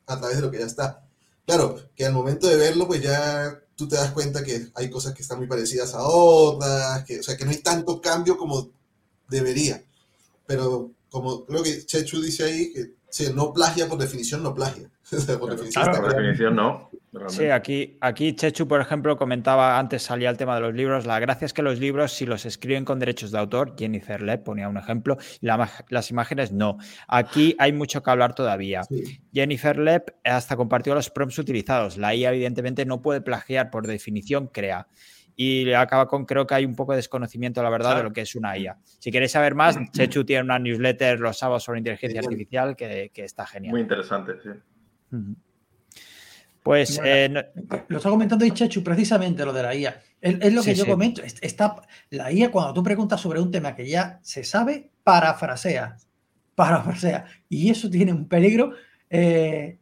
a través de lo que ya está. Claro, que al momento de verlo, pues ya tú te das cuenta que hay cosas que están muy parecidas a otras, que, o sea, que no hay tanto cambio como debería. Pero como creo que Chechu dice ahí, que sí, no plagia por definición, no plagia. Por Claro, definición claro, está Por definición, no. Realmente. Sí, aquí, aquí Chechu, por ejemplo, comentaba antes, salía el tema de los libros. La gracia es que los libros, si los escriben con derechos de autor, Jennifer Lepp ponía un ejemplo, la las imágenes no. Aquí hay mucho que hablar todavía. Sí. Jennifer Lepp hasta compartió los prompts utilizados. La IA, evidentemente, no puede plagiar, por definición, crea. Y acaba con, creo que hay un poco de desconocimiento, la verdad, de lo que es una IA. Si queréis saber más, Chechu tiene una newsletter los sábados sobre inteligencia artificial que, que está genial. Muy interesante, sí. Pues Bueno, eh, no- Lo está comentando Ichechu precisamente lo de la IA. Es, es lo que Sí, yo sí. comento. es- Está, la IA, cuando tú preguntas sobre un tema que ya se sabe, parafrasea. Parafrasea. Y eso tiene un peligro eh,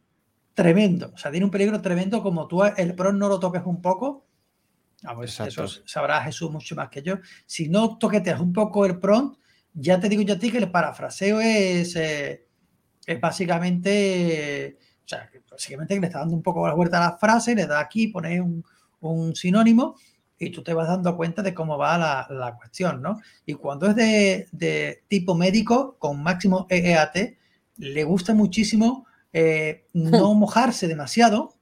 tremendo. O sea, tiene un peligro tremendo como tú el PRO no lo toques un poco. Ah, pues eso sabrá Jesús mucho más que yo. Si no toqueteas un poco el prompt, ya te digo yo a ti que el parafraseo es, eh, es básicamente, o sea, básicamente que le está dando un poco la vuelta a la frase, le da aquí, pone un, un sinónimo y tú te vas dando cuenta de cómo va la, la cuestión, ¿no? Y cuando es de, de tipo médico, con máximo EEAT, le gusta muchísimo eh, no mojarse demasiado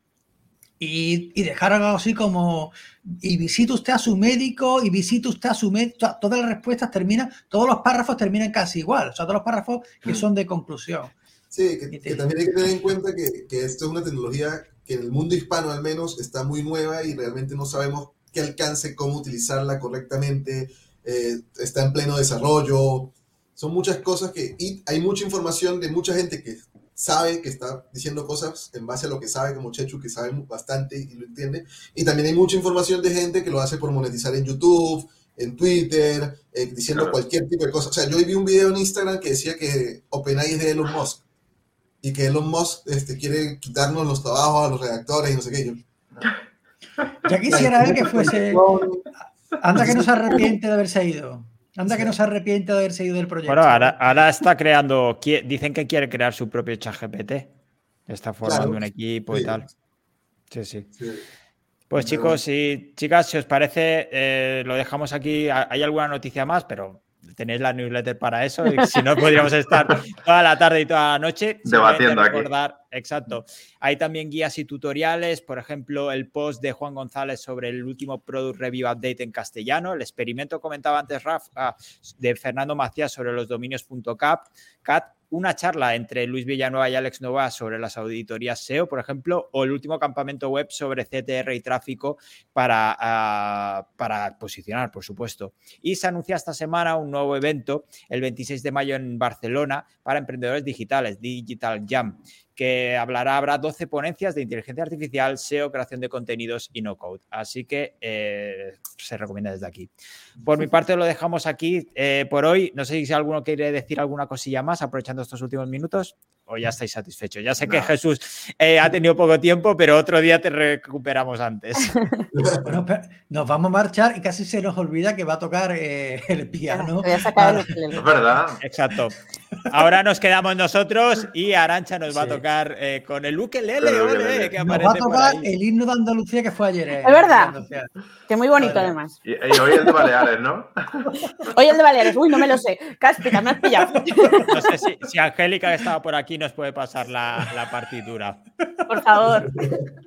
y, y dejar algo así como y visita usted a su médico y visita usted a su médico. Todas las respuestas terminan, todos los párrafos terminan casi igual, o sea, todos los párrafos que Mm. son de conclusión. Sí, que, que también hay que tener en cuenta que, que esto es una tecnología que en el mundo hispano al menos está muy nueva y realmente no sabemos qué alcance, cómo utilizarla correctamente, eh, está en pleno desarrollo, son muchas cosas que, y hay mucha información de mucha gente que sabe que está diciendo cosas en base a lo que sabe, como Chechu, que sabe bastante y lo entiende, y también hay mucha información de gente que lo hace por monetizar en YouTube, en Twitter, eh, diciendo Claro. cualquier tipo de cosa. O sea, yo vi un video en Instagram que decía que OpenAI es de Elon Musk y que Elon Musk este, quiere quitarnos los trabajos a los redactores y no sé qué. Yo, Ya quisiera ver que fuese. Anda que no se arrepiente de haberse ido. Anda que no se arrepiente de haberse ido del proyecto. Bueno, ahora, ahora está creando, dicen que quiere crear su propio chat GPT. Está formando Claro, un equipo y sí. tal. Sí, sí. Sí. Pues chicos y chicas, si os parece, eh, lo dejamos aquí. Ha- Hay alguna noticia más, pero tenéis la newsletter para eso. Y si no, podríamos estar toda la tarde y toda la noche. Debatiendo aquí. recordar, Exacto. Hay también guías y tutoriales, por ejemplo, el post de Juan González sobre el último Product Review Update en castellano, el experimento comentaba antes Raf, ah, de Fernando Macías sobre los dominios.cat, cat, una charla entre Luis Villanueva y Alex Nova sobre las auditorías SEO, por ejemplo, o el último campamento web sobre CTR y tráfico para, ah, para posicionar, por supuesto. Y se anuncia esta semana un nuevo evento, el 26 de mayo en Barcelona, para emprendedores digitales, Digital Jam que hablará, habrá 12 ponencias de inteligencia artificial, SEO, creación de contenidos y no code. Así que eh, se recomienda desde aquí. Por mi parte lo dejamos aquí eh, por hoy. No sé si alguno quiere decir alguna cosilla más aprovechando estos últimos minutos o ya estáis satisfechos. Ya sé que Jesús eh, ha tenido poco tiempo, pero otro día te recuperamos antes. bueno, nos vamos a marchar y casi se nos olvida que va a tocar el piano. Voy a sacar el Es verdad. Exacto. Ahora nos quedamos nosotros y Arancha nos va a tocar eh, con el ukelele, ole, que nos va a tocar el himno de Andalucía que fue ayer. Es verdad. Que muy bonito además. Y, hoy el de Baleares, ¿no? hoy el de Baleares. Uy, no me lo sé. Cáspita, me has pillado. No sé si, si, Angélica que estaba por aquí nos puede pasar la, la partitura. Por favor.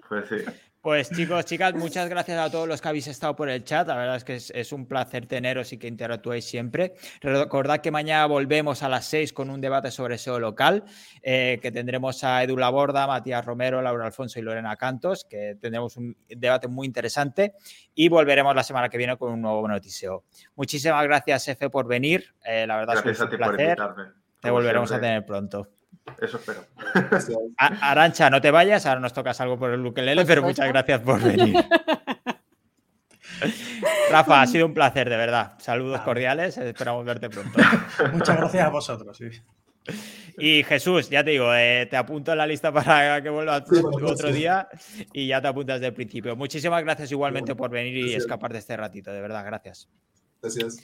Pues sí. Pues chicos, chicas, muchas gracias a todos los que habéis estado por el chat. La verdad es que es, un placer teneros y que interactuéis siempre. Recordad que mañana volvemos a las 6 con un debate sobre SEO local, eh, que tendremos a Edu Laborda, Matías Romero, Laura Alfonso y Lorena Cantos, que tendremos un debate muy interesante y volveremos la semana que viene con un nuevo notiseo. Muchísimas gracias, Efe, por venir. Eh, la verdad es que es un placer. Te volveremos a tener pronto. Eso espero. Arancha, no te vayas, ahora nos tocas algo por el ukelele, pero muchas gracias por venir. Rafa, ha sido un placer, de verdad. Saludos cordiales, esperamos verte pronto. Muchas gracias a vosotros. Y Jesús, ya te digo, eh, te apunto en la lista para que vuelvas otro día y ya te apuntas del principio. Muchísimas gracias igualmente por venir y escapar de este ratito, de verdad, gracias. Gracias.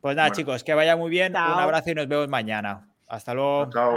Pues nada, chicos, que vaya muy bien. Un abrazo y nos vemos mañana. Hasta luego. Chao.